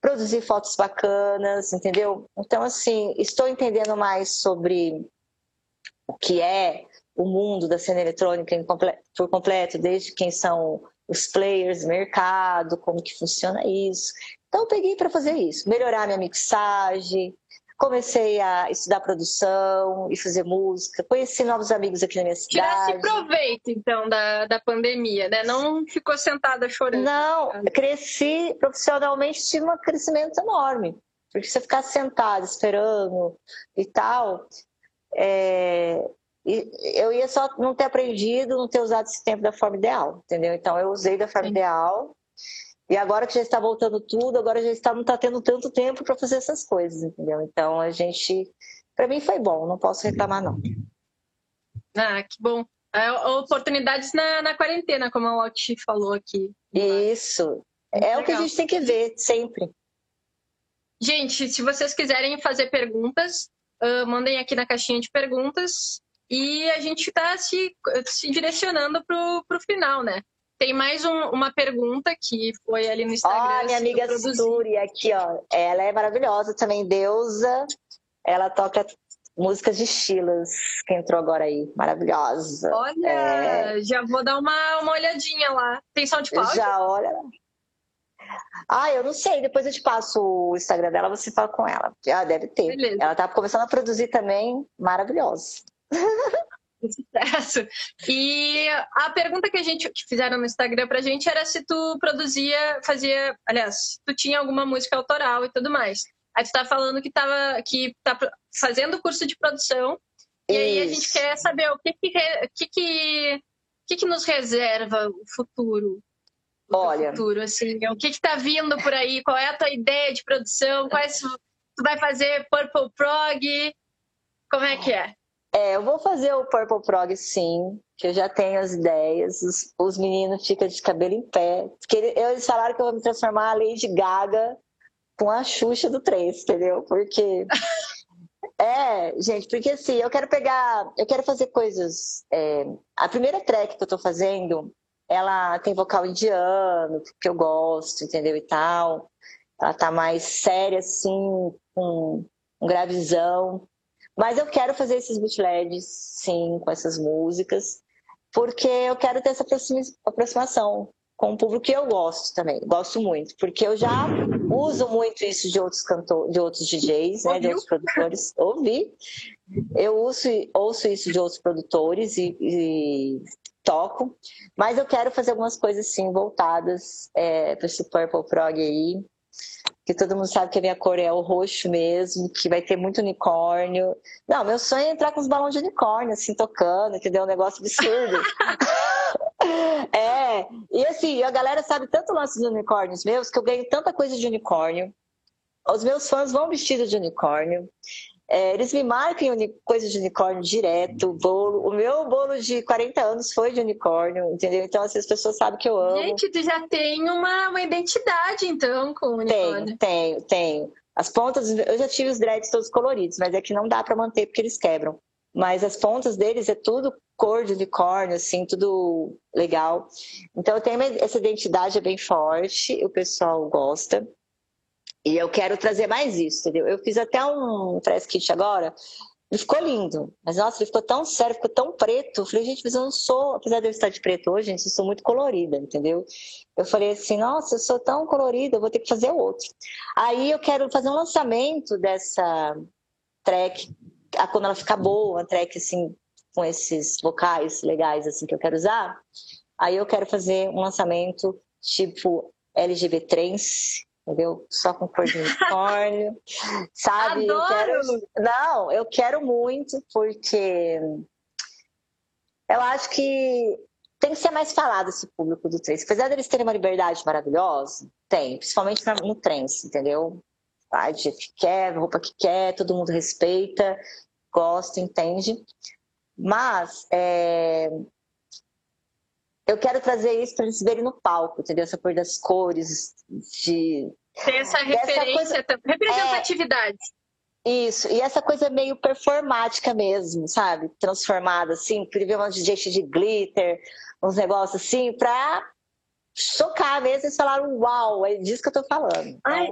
produzi fotos bacanas, entendeu? Então, assim, estou entendendo mais sobre o que é o mundo da cena eletrônica por completo, desde quem são os players, mercado, como que funciona isso. Então, eu peguei para fazer isso, melhorar minha mixagem, comecei a estudar produção e fazer música, conheci novos amigos aqui na minha cidade. Tirasse proveito, então, da, da pandemia, né? Não ficou sentada chorando. Não, cresci profissionalmente, tive um crescimento enorme. Porque você ficar sentado esperando e tal, é... eu ia só não ter aprendido, não ter usado esse tempo da forma ideal, entendeu? Então eu usei da forma Sim. ideal e agora que já está voltando tudo, agora já está, não está tendo tanto tempo para fazer essas coisas, entendeu? Então a gente, para mim foi bom, não posso reclamar não. Ah, que bom. É, oportunidades na, na quarentena, como a Walt falou aqui. Isso. é legal. o que a gente tem que ver sempre. Gente, se vocês quiserem fazer perguntas, uh, mandem aqui na caixinha de perguntas e a gente está se, se direcionando para o final, né? Tem mais um, uma pergunta que foi ali no Instagram. Ó, minha amiga Suri aqui, ó. Ela é maravilhosa também, deusa. Ela toca músicas de estilos que entrou agora aí. Maravilhosa. Olha, é... já vou dar uma, uma olhadinha lá. Tem SoundCloud? Já, olha. Ah, eu não sei. Depois eu te passo o Instagram dela, você fala com ela. Ah, deve ter. Beleza. Ela tá começando a produzir também. Maravilhosa. sucesso. E a pergunta que a gente que fizeram no Instagram pra gente era se tu produzia, fazia, aliás, se tu tinha alguma música autoral e tudo mais. Aí tu tá falando que tava que tá fazendo curso de produção. E Isso. aí a gente quer saber o que que, que, que, que, que nos reserva o futuro. Olha, futuro, assim, o que que tá vindo por aí? Qual é a tua ideia de produção? Quais tu vai fazer Purple Prog? Como é que é? É, eu vou fazer o Purple Prog sim, que eu já tenho as ideias. Os, os meninos ficam de cabelo em pé. Porque eles falaram que eu vou me transformar a Lady Gaga com a Xuxa do 3, entendeu? Porque. é, gente, porque assim, eu quero pegar. Eu quero fazer coisas. É, a primeira track que eu tô fazendo, ela tem vocal indiano, que eu gosto, entendeu? E tal. Ela tá mais séria, assim, com um gravizão. Mas eu quero fazer esses bootlegs, sim, com essas músicas, porque eu quero ter essa aproximação com o público que eu gosto também, gosto muito, porque eu já uso muito isso de outros cantores, de outros DJs, né, de outros produtores, ouvi. Eu ouço, ouço isso de outros produtores e, e toco, mas eu quero fazer algumas coisas sim voltadas é, para esse Purple Prog aí, que todo mundo sabe que a minha cor é o roxo mesmo, que vai ter muito unicórnio. Não, meu sonho é entrar com os balões de unicórnio, assim, tocando, que deu um negócio absurdo. é, e assim, a galera sabe tanto o lance dos unicórnios meus, que eu ganho tanta coisa de unicórnio. Os meus fãs vão vestidos de unicórnio. É, eles me marcam coisas de unicórnio direto, bolo. O meu bolo de 40 anos foi de unicórnio, entendeu? Então, assim, as pessoas sabem que eu amo. Gente, tu já tem uma, uma identidade, então, com o unicórnio. Tenho, tenho, tenho. As pontas, eu já tive os dreads todos coloridos, mas é que não dá para manter porque eles quebram. Mas as pontas deles é tudo cor de unicórnio, assim, tudo legal. Então, eu tenho essa identidade é bem forte, o pessoal gosta. E eu quero trazer mais isso, entendeu? Eu fiz até um press kit agora, e ficou lindo. Mas, nossa, ele ficou tão sério, ficou tão preto. Eu falei, gente, mas eu não sou, apesar de eu estar de preto hoje, gente, eu sou muito colorida, entendeu? Eu falei assim, nossa, eu sou tão colorida, eu vou ter que fazer outro. Aí eu quero fazer um lançamento dessa track, quando ela ficar boa, uma track assim, com esses vocais legais assim que eu quero usar. Aí eu quero fazer um lançamento tipo trans, entendeu? Só com cor de unicórnio, sabe? Adoro! Eu quero... Não, eu quero muito, porque eu acho que tem que ser mais falado esse público do trance. Apesar deles terem uma liberdade maravilhosa, tem, principalmente no trance, entendeu? Vai do jeito que quer, roupa que quer, todo mundo respeita, gosta, entende? Mas é... eu quero trazer isso para eles verem no palco, entendeu? Essa cor das cores, de. Tem essa referência, coisa... representatividade. É... Isso, e essa coisa meio performática mesmo, sabe? Transformada, assim, queria ver uma DJ de glitter, uns negócios assim, pra chocar mesmo e falaram, uau, é disso que eu tô falando. Então... Ai,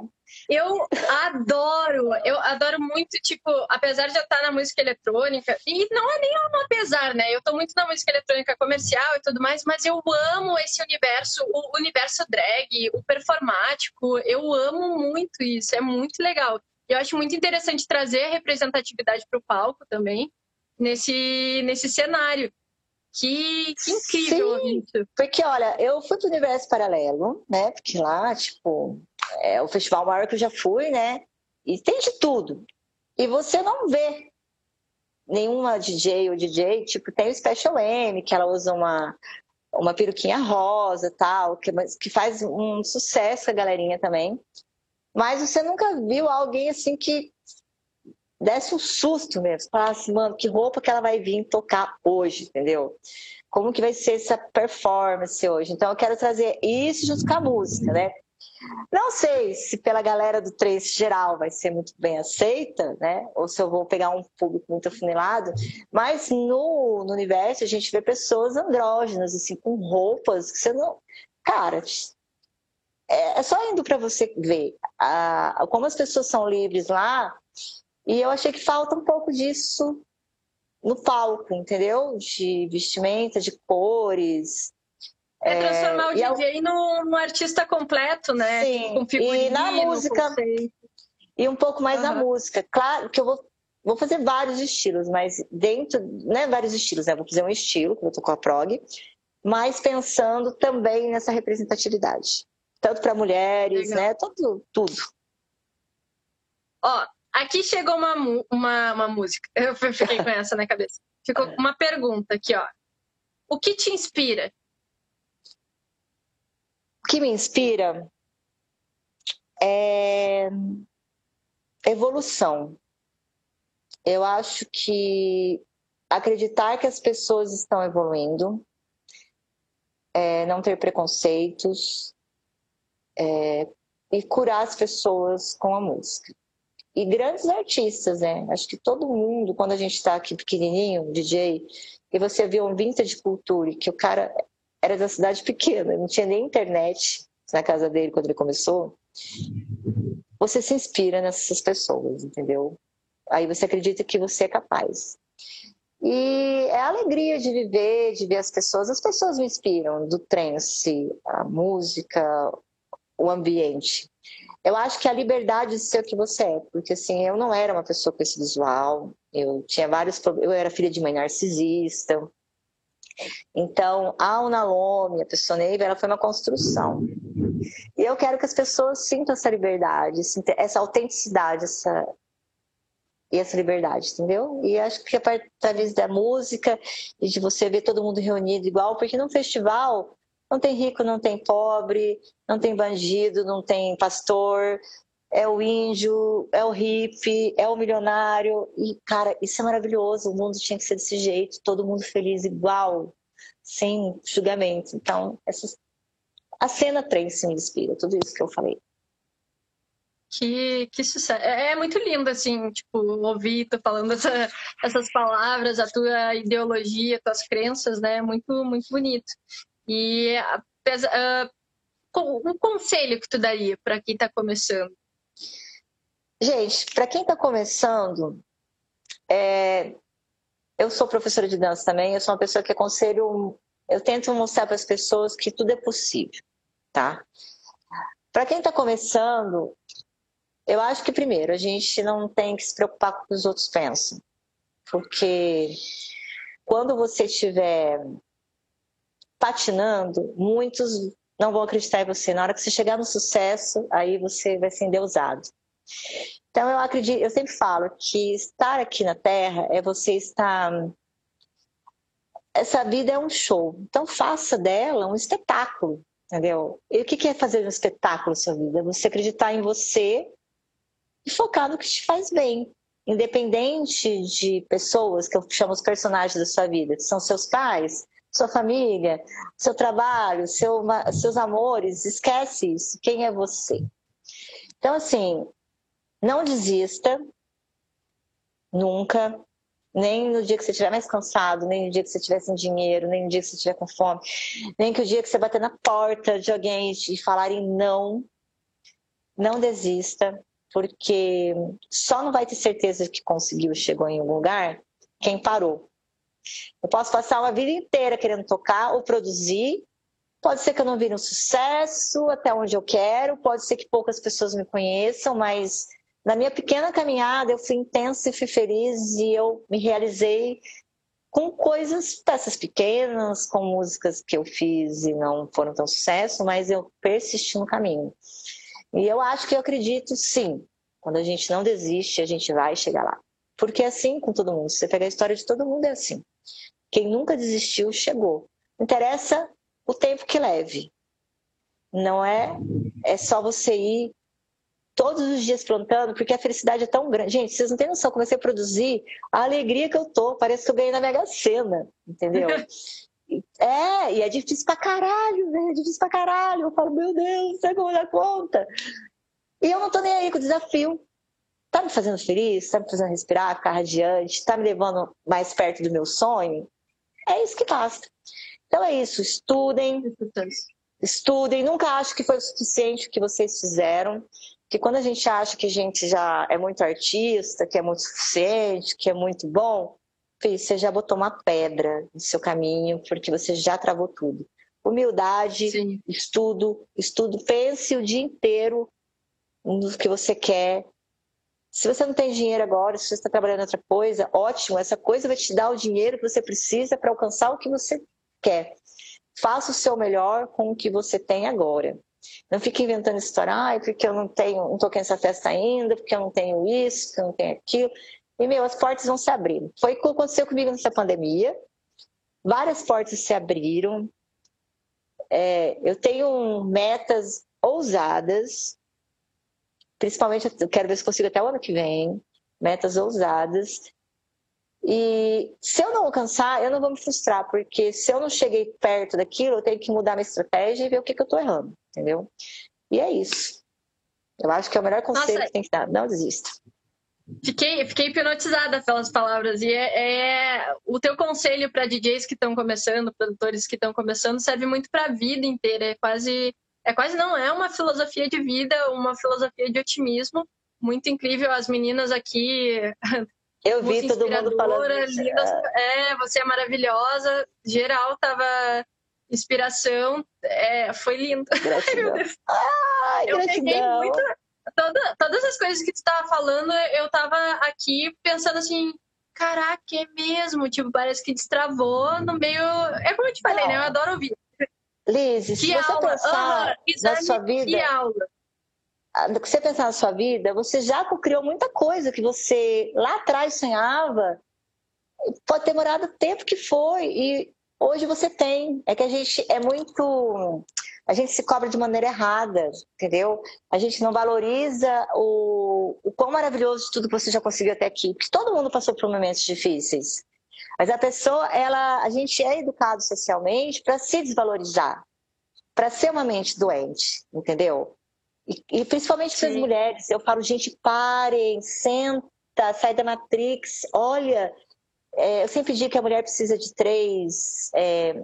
eu adoro, eu adoro muito, tipo, apesar de eu estar na música eletrônica, e não é nem um apesar, né? Eu tô muito na música eletrônica comercial e tudo mais, mas eu amo esse universo, o universo drag, o performático, eu amo muito isso, é muito legal. Eu acho muito interessante trazer representatividade para o palco também, nesse, nesse cenário. Que, que incrível Sim, isso. Porque, olha, eu fui pro universo paralelo, né? Porque lá, tipo, é o festival maior que eu já fui, né? E tem de tudo. E você não vê nenhuma DJ ou DJ, tipo, tem o Special M, que ela usa uma, uma peruquinha rosa tal, que, que faz um sucesso a galerinha também. Mas você nunca viu alguém assim que desse um susto mesmo, falasse, assim, mano, que roupa que ela vai vir tocar hoje, entendeu? Como que vai ser essa performance hoje? Então eu quero trazer isso junto com a música, né? Não sei se pela galera do trance geral vai ser muito bem aceita, né? Ou se eu vou pegar um público muito afunilado, mas no, no universo a gente vê pessoas andrógenas, assim, com roupas que você não. Cara, é, é só indo para você ver como as pessoas são livres lá e eu achei que falta um pouco disso no palco, entendeu? De vestimenta, de cores. É, é transformar o DJ no, no, artista completo, né? Sim, Com e na música. E um pouco mais uhum. na música. Claro que eu vou, vou fazer vários estilos, mas dentro, não é vários estilos, né? Vou fazer um estilo, que eu tô com a prog, mas pensando também nessa representatividade. Tanto para mulheres, Legal. né? Tudo, tudo. Ó, Aqui chegou uma, uma, uma música. Eu fiquei com essa na cabeça. Ficou uma pergunta aqui, ó. O que te inspira? O que me inspira é evolução. Eu acho que acreditar que as pessoas estão evoluindo, é não ter preconceitos é, e curar as pessoas com a música e grandes artistas, né? Acho que todo mundo, quando a gente está aqui pequenininho, DJ, e você vê um vintage culture, que o cara era da cidade pequena, não tinha nem internet na casa dele quando ele começou, você se inspira nessas pessoas, entendeu? Aí você acredita que você é capaz. E é a alegria de viver, de ver as pessoas. As pessoas me inspiram, do trance, a música, o ambiente. Eu acho que a liberdade de ser o que você é, porque assim, eu não era uma pessoa com esse visual, eu tinha vários problemas, eu era filha de mãe narcisista. Então, a Unalome, a pessoa Neiva, ela foi uma construção. E eu quero que as pessoas sintam essa liberdade, essa autenticidade, essa e essa liberdade, entendeu? E acho que a da música e de você ver todo mundo reunido igual, porque num festival não tem rico, não tem pobre, não tem bandido, não tem pastor, é o índio, é o hippie, é o milionário. E, cara, isso é maravilhoso. O mundo tinha que ser desse jeito, todo mundo feliz igual, sem julgamento. Então, essa... a cena 3 me inspira, tudo isso que eu falei. Que, que sucesso. É, é muito lindo, assim, tipo, ouvir tu falando essa, essas palavras, a tua ideologia, tuas crenças, né? Muito, muito bonito. E uh, um conselho que tu daria para quem está começando? Gente, para quem está começando, é... eu sou professora de dança também, eu sou uma pessoa que aconselho, eu tento mostrar para as pessoas que tudo é possível, tá? Para quem está começando, eu acho que primeiro a gente não tem que se preocupar com o que os outros pensam, porque quando você estiver patinando, muitos não vão acreditar em você. Na hora que você chegar no sucesso, aí você vai ser endeusado. Então eu acredito, eu sempre falo que estar aqui na Terra é você estar essa vida é um show. Então faça dela um espetáculo, entendeu? E o que é fazer um espetáculo na sua vida? Você acreditar em você e focar no que te faz bem. Independente de pessoas que eu chamo os personagens da sua vida, que são seus pais, sua família, seu trabalho, seu, seus amores, esquece isso. Quem é você? Então, assim, não desista, nunca, nem no dia que você estiver mais cansado, nem no dia que você estiver sem dinheiro, nem no dia que você estiver com fome, nem que o dia que você bater na porta de alguém e falarem não, não desista, porque só não vai ter certeza que conseguiu, chegou em algum lugar, quem parou. Eu posso passar uma vida inteira querendo tocar ou produzir. Pode ser que eu não vire um sucesso até onde eu quero, pode ser que poucas pessoas me conheçam, mas na minha pequena caminhada eu fui intensa e fui feliz e eu me realizei com coisas, peças pequenas, com músicas que eu fiz e não foram tão sucesso, mas eu persisti no caminho. E eu acho que eu acredito sim, quando a gente não desiste, a gente vai chegar lá. Porque é assim com todo mundo. Se você pegar a história de todo mundo, é assim. Quem nunca desistiu, chegou. Interessa o tempo que leve. Não é, é só você ir todos os dias plantando, porque a felicidade é tão grande. Gente, vocês não têm noção, comecei a produzir a alegria que eu tô, parece que eu ganhei na Mega Sena, entendeu? é, e é difícil pra caralho, né? É difícil pra caralho. Eu falo, meu Deus, não sei como dar conta. E eu não tô nem aí com o desafio. Tá me fazendo feliz? Tá me fazendo respirar, ficar radiante? Tá me levando mais perto do meu sonho? É isso que basta. Então é isso. Estudem. Estudem. Nunca acho que foi o suficiente o que vocês fizeram. Que quando a gente acha que a gente já é muito artista, que é muito suficiente, que é muito bom, você já botou uma pedra no seu caminho, porque você já travou tudo. Humildade, Sim. estudo, estudo. Pense o dia inteiro no que você quer, se você não tem dinheiro agora, se você está trabalhando em outra coisa, ótimo, essa coisa vai te dar o dinheiro que você precisa para alcançar o que você quer. Faça o seu melhor com o que você tem agora. Não fique inventando história, ah, porque eu não tenho, não toquei nessa festa ainda, porque eu não tenho isso, porque eu não tenho aquilo. E, meu, as portas vão se abrir. Foi o que aconteceu comigo nessa pandemia. Várias portas se abriram. É, eu tenho metas ousadas, principalmente eu quero ver se consigo até o ano que vem, metas ousadas. E se eu não alcançar, eu não vou me frustrar, porque se eu não cheguei perto daquilo, eu tenho que mudar minha estratégia e ver o que, que eu estou errando, entendeu? E é isso. Eu acho que é o melhor conselho Nossa, que tem que dar. Não desista. Fiquei, fiquei hipnotizada pelas palavras. E é, é o teu conselho para DJs que estão começando, produtores que estão começando, serve muito para a vida inteira. É quase é quase não é uma filosofia de vida, uma filosofia de otimismo. Muito incrível as meninas aqui. Eu vi todo mundo falando. Lindas, é. é, você é maravilhosa. Geral tava inspiração. É, foi lindo. Ai, eu peguei muito. Toda, todas as coisas que tu estava falando, eu tava aqui pensando assim, caraca, é mesmo? Tipo, parece que destravou no meio. É como eu te falei, né? Eu adoro ouvir. Liz, se você aula? pensar na sua vida. Que aula? Se você pensar na sua vida, você já criou muita coisa que você lá atrás sonhava. Pode ter demorado o tempo que foi. E hoje você tem. É que a gente é muito. A gente se cobra de maneira errada, entendeu? A gente não valoriza o, o quão maravilhoso de tudo que você já conseguiu até aqui. Porque todo mundo passou por momentos difíceis. Mas a pessoa, ela, a gente é educado socialmente para se desvalorizar, para ser uma mente doente, entendeu? E, e principalmente para as mulheres, eu falo, gente, parem, senta, sai da Matrix, olha. É, eu sempre digo que a mulher precisa de três, é,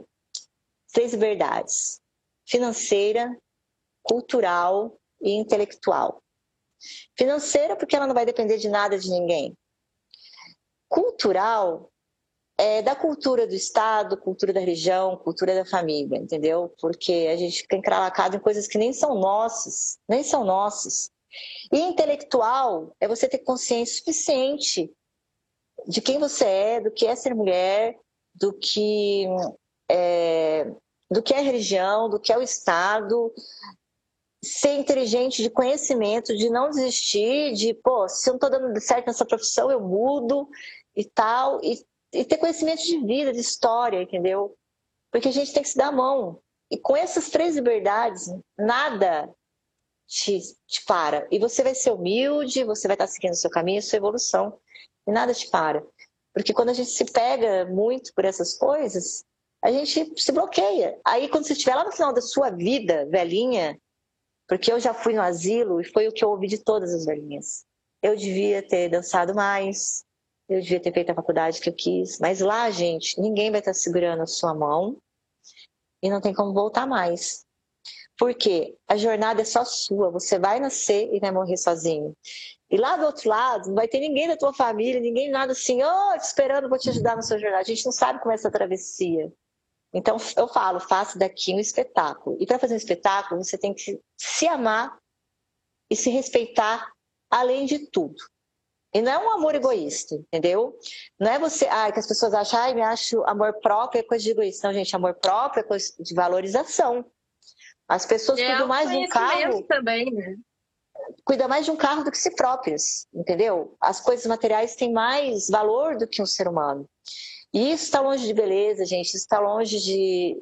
três verdades: financeira, cultural e intelectual. Financeira, porque ela não vai depender de nada de ninguém. Cultural, é, da cultura do Estado, cultura da região, cultura da família, entendeu? Porque a gente fica encravacado em coisas que nem são nossas, nem são nossas. E intelectual é você ter consciência suficiente de quem você é, do que é ser mulher, do que é, do que é religião, do que é o Estado, ser inteligente de conhecimento, de não desistir, de, pô, se eu não estou dando certo nessa profissão, eu mudo e tal, e, e, ter conhecimento de vida, de história, entendeu? Porque a gente tem que se dar a mão. E com essas três liberdades, nada te, te para. E você vai ser humilde, você vai estar seguindo o seu caminho, a sua evolução, e nada te para. Porque quando a gente se pega muito por essas coisas, a gente se bloqueia. Aí quando você estiver lá no final da sua vida, velhinha, porque eu já fui no asilo e foi o que eu ouvi de todas as velhinhas. Eu devia ter dançado mais, eu devia ter feito a faculdade que eu quis, mas lá, gente, ninguém vai estar segurando a sua mão e não tem como voltar mais. Porque a jornada é só sua, você vai nascer e vai morrer sozinho. E lá do outro lado, não vai ter ninguém da tua família, ninguém nada assim, oh, te esperando, vou te ajudar na sua jornada. A gente não sabe como é essa travessia. Então, eu falo, faça daqui um espetáculo. E para fazer um espetáculo, você tem que se amar e se respeitar além de tudo. E não é um amor egoísta, entendeu? Não é você, ah, que as pessoas acham, ah, me acho amor próprio é coisa de egoísta. Não, gente, amor próprio é coisa de valorização. As pessoas é cuidam mais um carro. também, né? Cuida mais de um carro do que si próprias, entendeu? As coisas materiais têm mais valor do que um ser humano. E isso está longe de beleza, gente. Isso está longe de,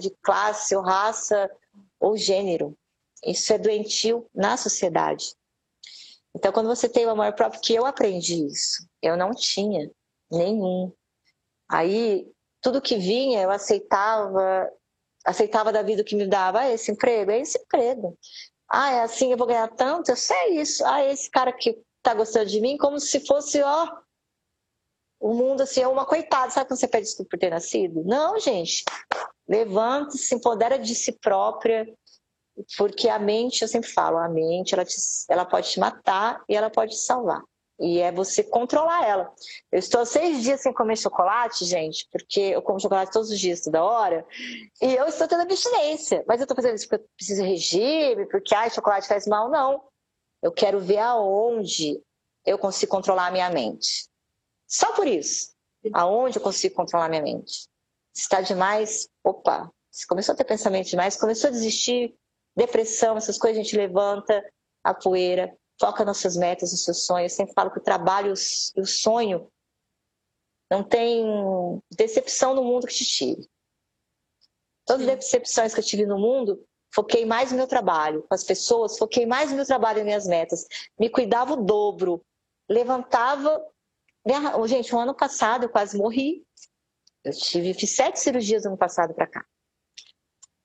de classe ou raça ou gênero. Isso é doentio na sociedade. Então, quando você tem o amor próprio, que eu aprendi isso, eu não tinha nenhum. Aí, tudo que vinha, eu aceitava, aceitava da vida que me dava. Ah, esse emprego, é esse emprego. Ah, é assim, eu vou ganhar tanto? Eu sei isso. Ah, esse cara que tá gostando de mim, como se fosse, ó, o mundo assim, é uma coitada. Sabe quando você pede desculpa por ter nascido? Não, gente. Levanta, se empodera de si própria, porque a mente, eu sempre falo, a mente, ela, te, ela pode te matar e ela pode te salvar. E é você controlar ela. Eu estou seis dias sem comer chocolate, gente, porque eu como chocolate todos os dias, toda hora, e eu estou tendo abstinência. Mas eu estou fazendo isso porque eu preciso regime, porque ai, chocolate faz mal, não. Eu quero ver aonde eu consigo controlar a minha mente. Só por isso. Aonde eu consigo controlar a minha mente. Se está demais, opa, se começou a ter pensamento demais, começou a desistir, depressão, essas coisas, a gente levanta a poeira, foca nas suas metas, nos seus sonhos. Eu sempre falo que o trabalho e o sonho não tem decepção no mundo que te tire. Todas as decepções que eu tive no mundo, foquei mais no meu trabalho, com as pessoas, foquei mais no meu trabalho e nas minhas metas. Me cuidava o dobro, levantava. Gente, um ano passado eu quase morri. Eu tive, fiz sete cirurgias no ano passado para cá.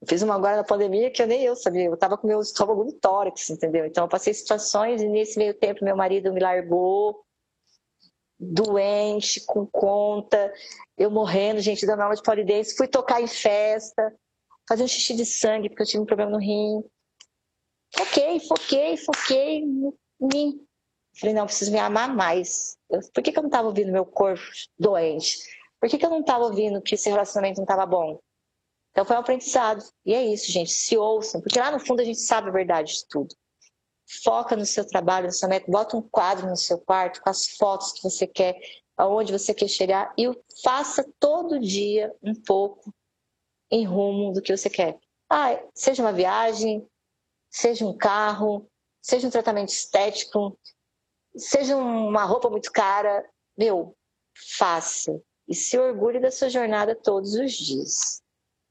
Fiz uma agora na pandemia que eu nem eu sabia. Eu tava com meu estômago no tórax, entendeu? Então eu passei situações e nesse meio tempo meu marido me largou, doente, com conta, eu morrendo, gente, dando aula de polidense. Fui tocar em festa, fazer um xixi de sangue porque eu tive um problema no rim. Foquei, foquei, foquei em mim. Falei, não, preciso me amar mais. Eu, por que, que eu não estava ouvindo meu corpo doente? Por que, que eu não estava ouvindo que esse relacionamento não estava bom? Então foi um aprendizado. E é isso, gente. Se ouçam, porque lá no fundo a gente sabe a verdade de tudo. Foca no seu trabalho, no seu método, bota um quadro no seu quarto com as fotos que você quer, aonde você quer chegar e faça todo dia um pouco em rumo do que você quer. Ah, seja uma viagem, seja um carro, seja um tratamento estético, seja uma roupa muito cara, meu, faça e se orgulhe da sua jornada todos os dias.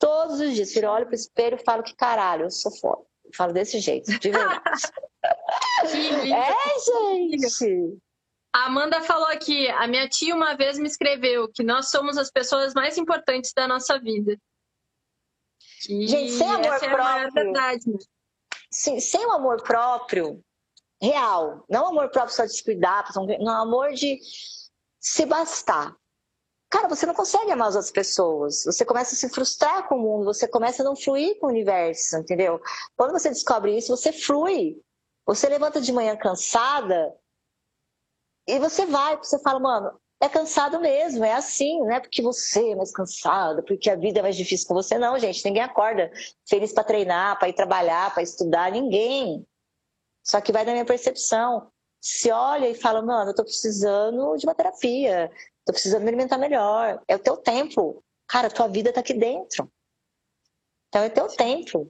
Todos os dias. Eu olho pro espelho e falo que caralho, eu sou foda. Eu falo desse jeito, de verdade. é, gente. A Amanda falou aqui, a minha tia uma vez me escreveu que nós somos as pessoas mais importantes da nossa vida. E gente, sem amor essa próprio. É a verdade, né? Sim, sem o amor próprio, real, não amor próprio só de se cuidar, não amor de se bastar cara, você não consegue amar as outras pessoas. Você começa a se frustrar com o mundo, você começa a não fluir com o universo, entendeu? Quando você descobre isso, você flui. Você levanta de manhã cansada e você vai, você fala, mano, é cansado mesmo, é assim, não é porque você é mais cansado, porque a vida é mais difícil com você, não, gente. Ninguém acorda feliz para treinar, para ir trabalhar, para estudar, ninguém. Só que vai da minha percepção. Se olha e fala, mano, eu tô precisando de uma terapia, Tô precisando me alimentar melhor. É o teu tempo. Cara, tua vida tá aqui dentro. Então é teu tempo.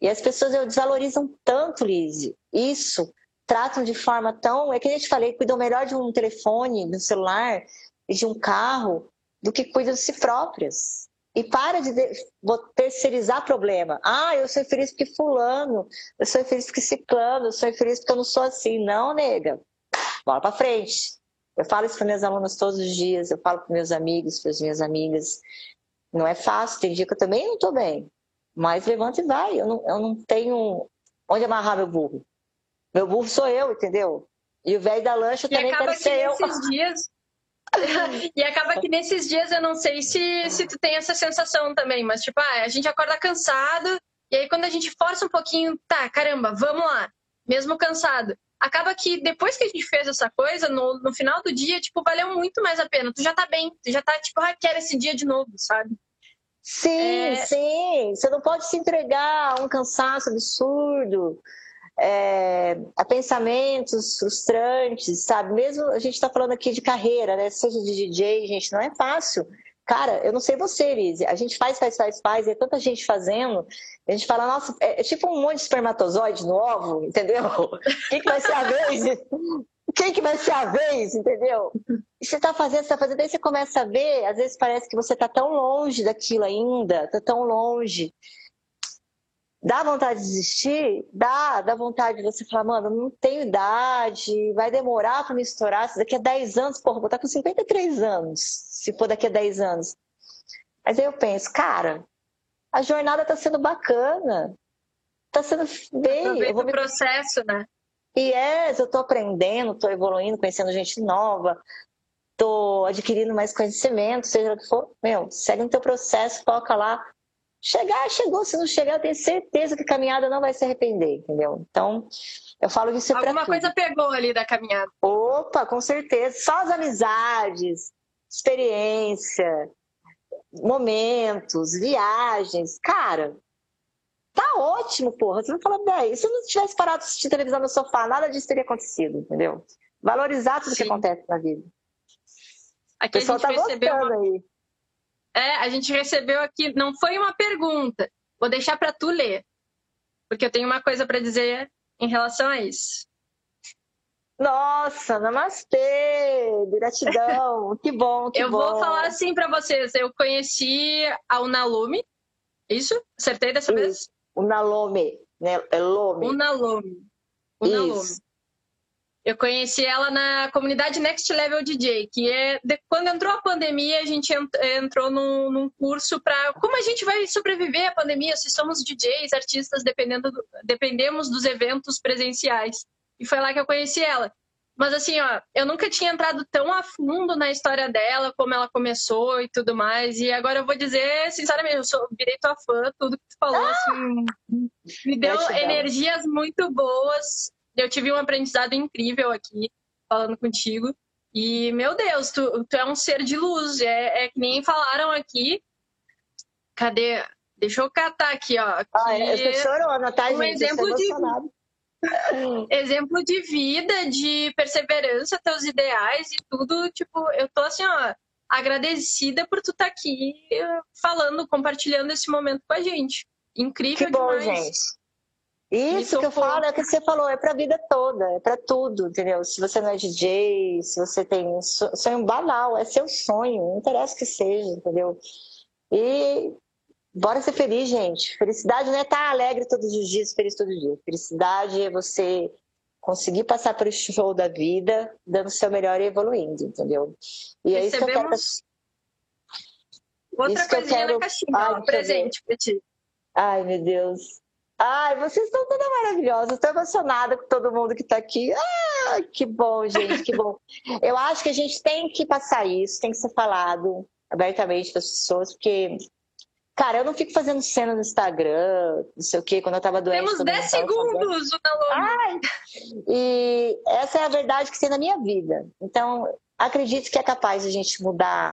E as pessoas desvalorizam tanto, Liz, isso. Tratam de forma tão. É que a gente falei, cuidam melhor de um telefone, de um celular de um carro do que cuidam de si próprias. E para de terceirizar problema. Ah, eu sou feliz porque fulano, eu sou feliz porque ciclano, eu sou feliz porque eu não sou assim. Não, nega. Bola para frente. Eu falo isso para meus alunos todos os dias, eu falo para meus amigos, para as minhas amigas. Não é fácil, tem dia que eu também não estou bem. Mas levanta e vai. Eu não, eu não tenho onde amarrar meu burro. Meu burro sou eu, entendeu? E o velho da lancha e também deve ser eu. Dias, e acaba que nesses dias eu não sei se, se tu tem essa sensação também, mas tipo, ah, a gente acorda cansado, e aí quando a gente força um pouquinho, tá, caramba, vamos lá, mesmo cansado. Acaba que depois que a gente fez essa coisa, no, no final do dia, tipo, valeu muito mais a pena. Tu já tá bem, tu já tá, tipo, ah, quero esse dia de novo, sabe? Sim, é... sim. Você não pode se entregar a um cansaço absurdo é, a pensamentos frustrantes, sabe? Mesmo a gente está falando aqui de carreira, né? Seja de DJ, gente, não é fácil. Cara, eu não sei você, Lise, a gente faz, faz, faz, faz, e é tanta gente fazendo, a gente fala, nossa, é, é tipo um monte de espermatozoide no ovo, entendeu? Quem que vai ser a vez? Quem que vai ser a vez, entendeu? E você tá fazendo, você tá fazendo, aí você começa a ver, às vezes parece que você tá tão longe daquilo ainda, tá tão longe. Dá vontade de desistir? Dá, dá vontade de você falar, mano, não tenho idade, vai demorar para me estourar. Se daqui a 10 anos, porra, vou estar com 53 anos, se for daqui a 10 anos. Mas aí eu penso, cara, a jornada está sendo bacana, está sendo bem. Aproveita eu vou me... o processo, né? E é, eu estou aprendendo, estou evoluindo, conhecendo gente nova, estou adquirindo mais conhecimento, seja o que for. Meu, segue no teu processo, foca lá, Chegar, chegou. Se não chegar, eu tenho certeza que a caminhada não vai se arrepender, entendeu? Então, eu falo isso para Alguma coisa pegou ali da caminhada. Opa, com certeza. Só as amizades, experiência, momentos, viagens. Cara, tá ótimo, porra. Você não fala, bem, se eu não tivesse parado de assistir televisão no sofá, nada disso teria acontecido, entendeu? Valorizar tudo Sim. que acontece na vida. Aqui o pessoal tá gostando uma... aí. É, a gente recebeu aqui, não foi uma pergunta, vou deixar para tu ler, porque eu tenho uma coisa para dizer em relação a isso. Nossa, namastê, gratidão, que bom, que eu bom. Eu vou falar assim para vocês, eu conheci a Unalome, isso? Acertei dessa isso. vez? Unalome, né? É Lome. Unalome. Unalome. Isso. Eu conheci ela na comunidade Next Level DJ, que é de, quando entrou a pandemia, a gente entrou num, num curso para como a gente vai sobreviver à pandemia, se somos DJs, artistas, dependendo do, dependemos dos eventos presenciais. E foi lá que eu conheci ela. Mas assim, ó, eu nunca tinha entrado tão a fundo na história dela, como ela começou e tudo mais. E agora eu vou dizer, sinceramente, eu sou, virei tua fã, tudo que tu falou, ah! assim, me deu energias muito boas eu tive um aprendizado incrível aqui falando contigo. E, meu Deus, tu, tu é um ser de luz. É, é que nem falaram aqui. Cadê? Deixa eu catar aqui, ó. Aqui, ah, é, eu chorona, tá, um gente? exemplo de exemplo de vida, de perseverança, teus ideais e tudo. Tipo, eu tô assim, ó, agradecida por tu estar tá aqui falando, compartilhando esse momento com a gente. Incrível que bom, demais. gente. Isso que eu falo é o que você falou, é para a vida toda, é para tudo, entendeu? Se você não é DJ, se você tem um sonho banal, é seu sonho, não interessa o que seja, entendeu? E bora ser feliz, gente. Felicidade não é estar alegre todos os dias, feliz todo dia. Felicidade é você conseguir passar pelo show da vida, dando o seu melhor e evoluindo, entendeu? E é isso que eu quero. Outra isso coisinha quero... na caixinha, Ai, presente para ti. Ai, meu Deus. Ai, vocês estão toda maravilhosas. Estou emocionada com todo mundo que está aqui. Ah, que bom, gente, que bom. Eu acho que a gente tem que passar isso, tem que ser falado abertamente para as pessoas, porque, cara, eu não fico fazendo cena no Instagram, não sei o quê, quando eu estava doente. Temos 10 segundos, o Ai, E essa é a verdade que tem na minha vida. Então, acredito que é capaz de a gente mudar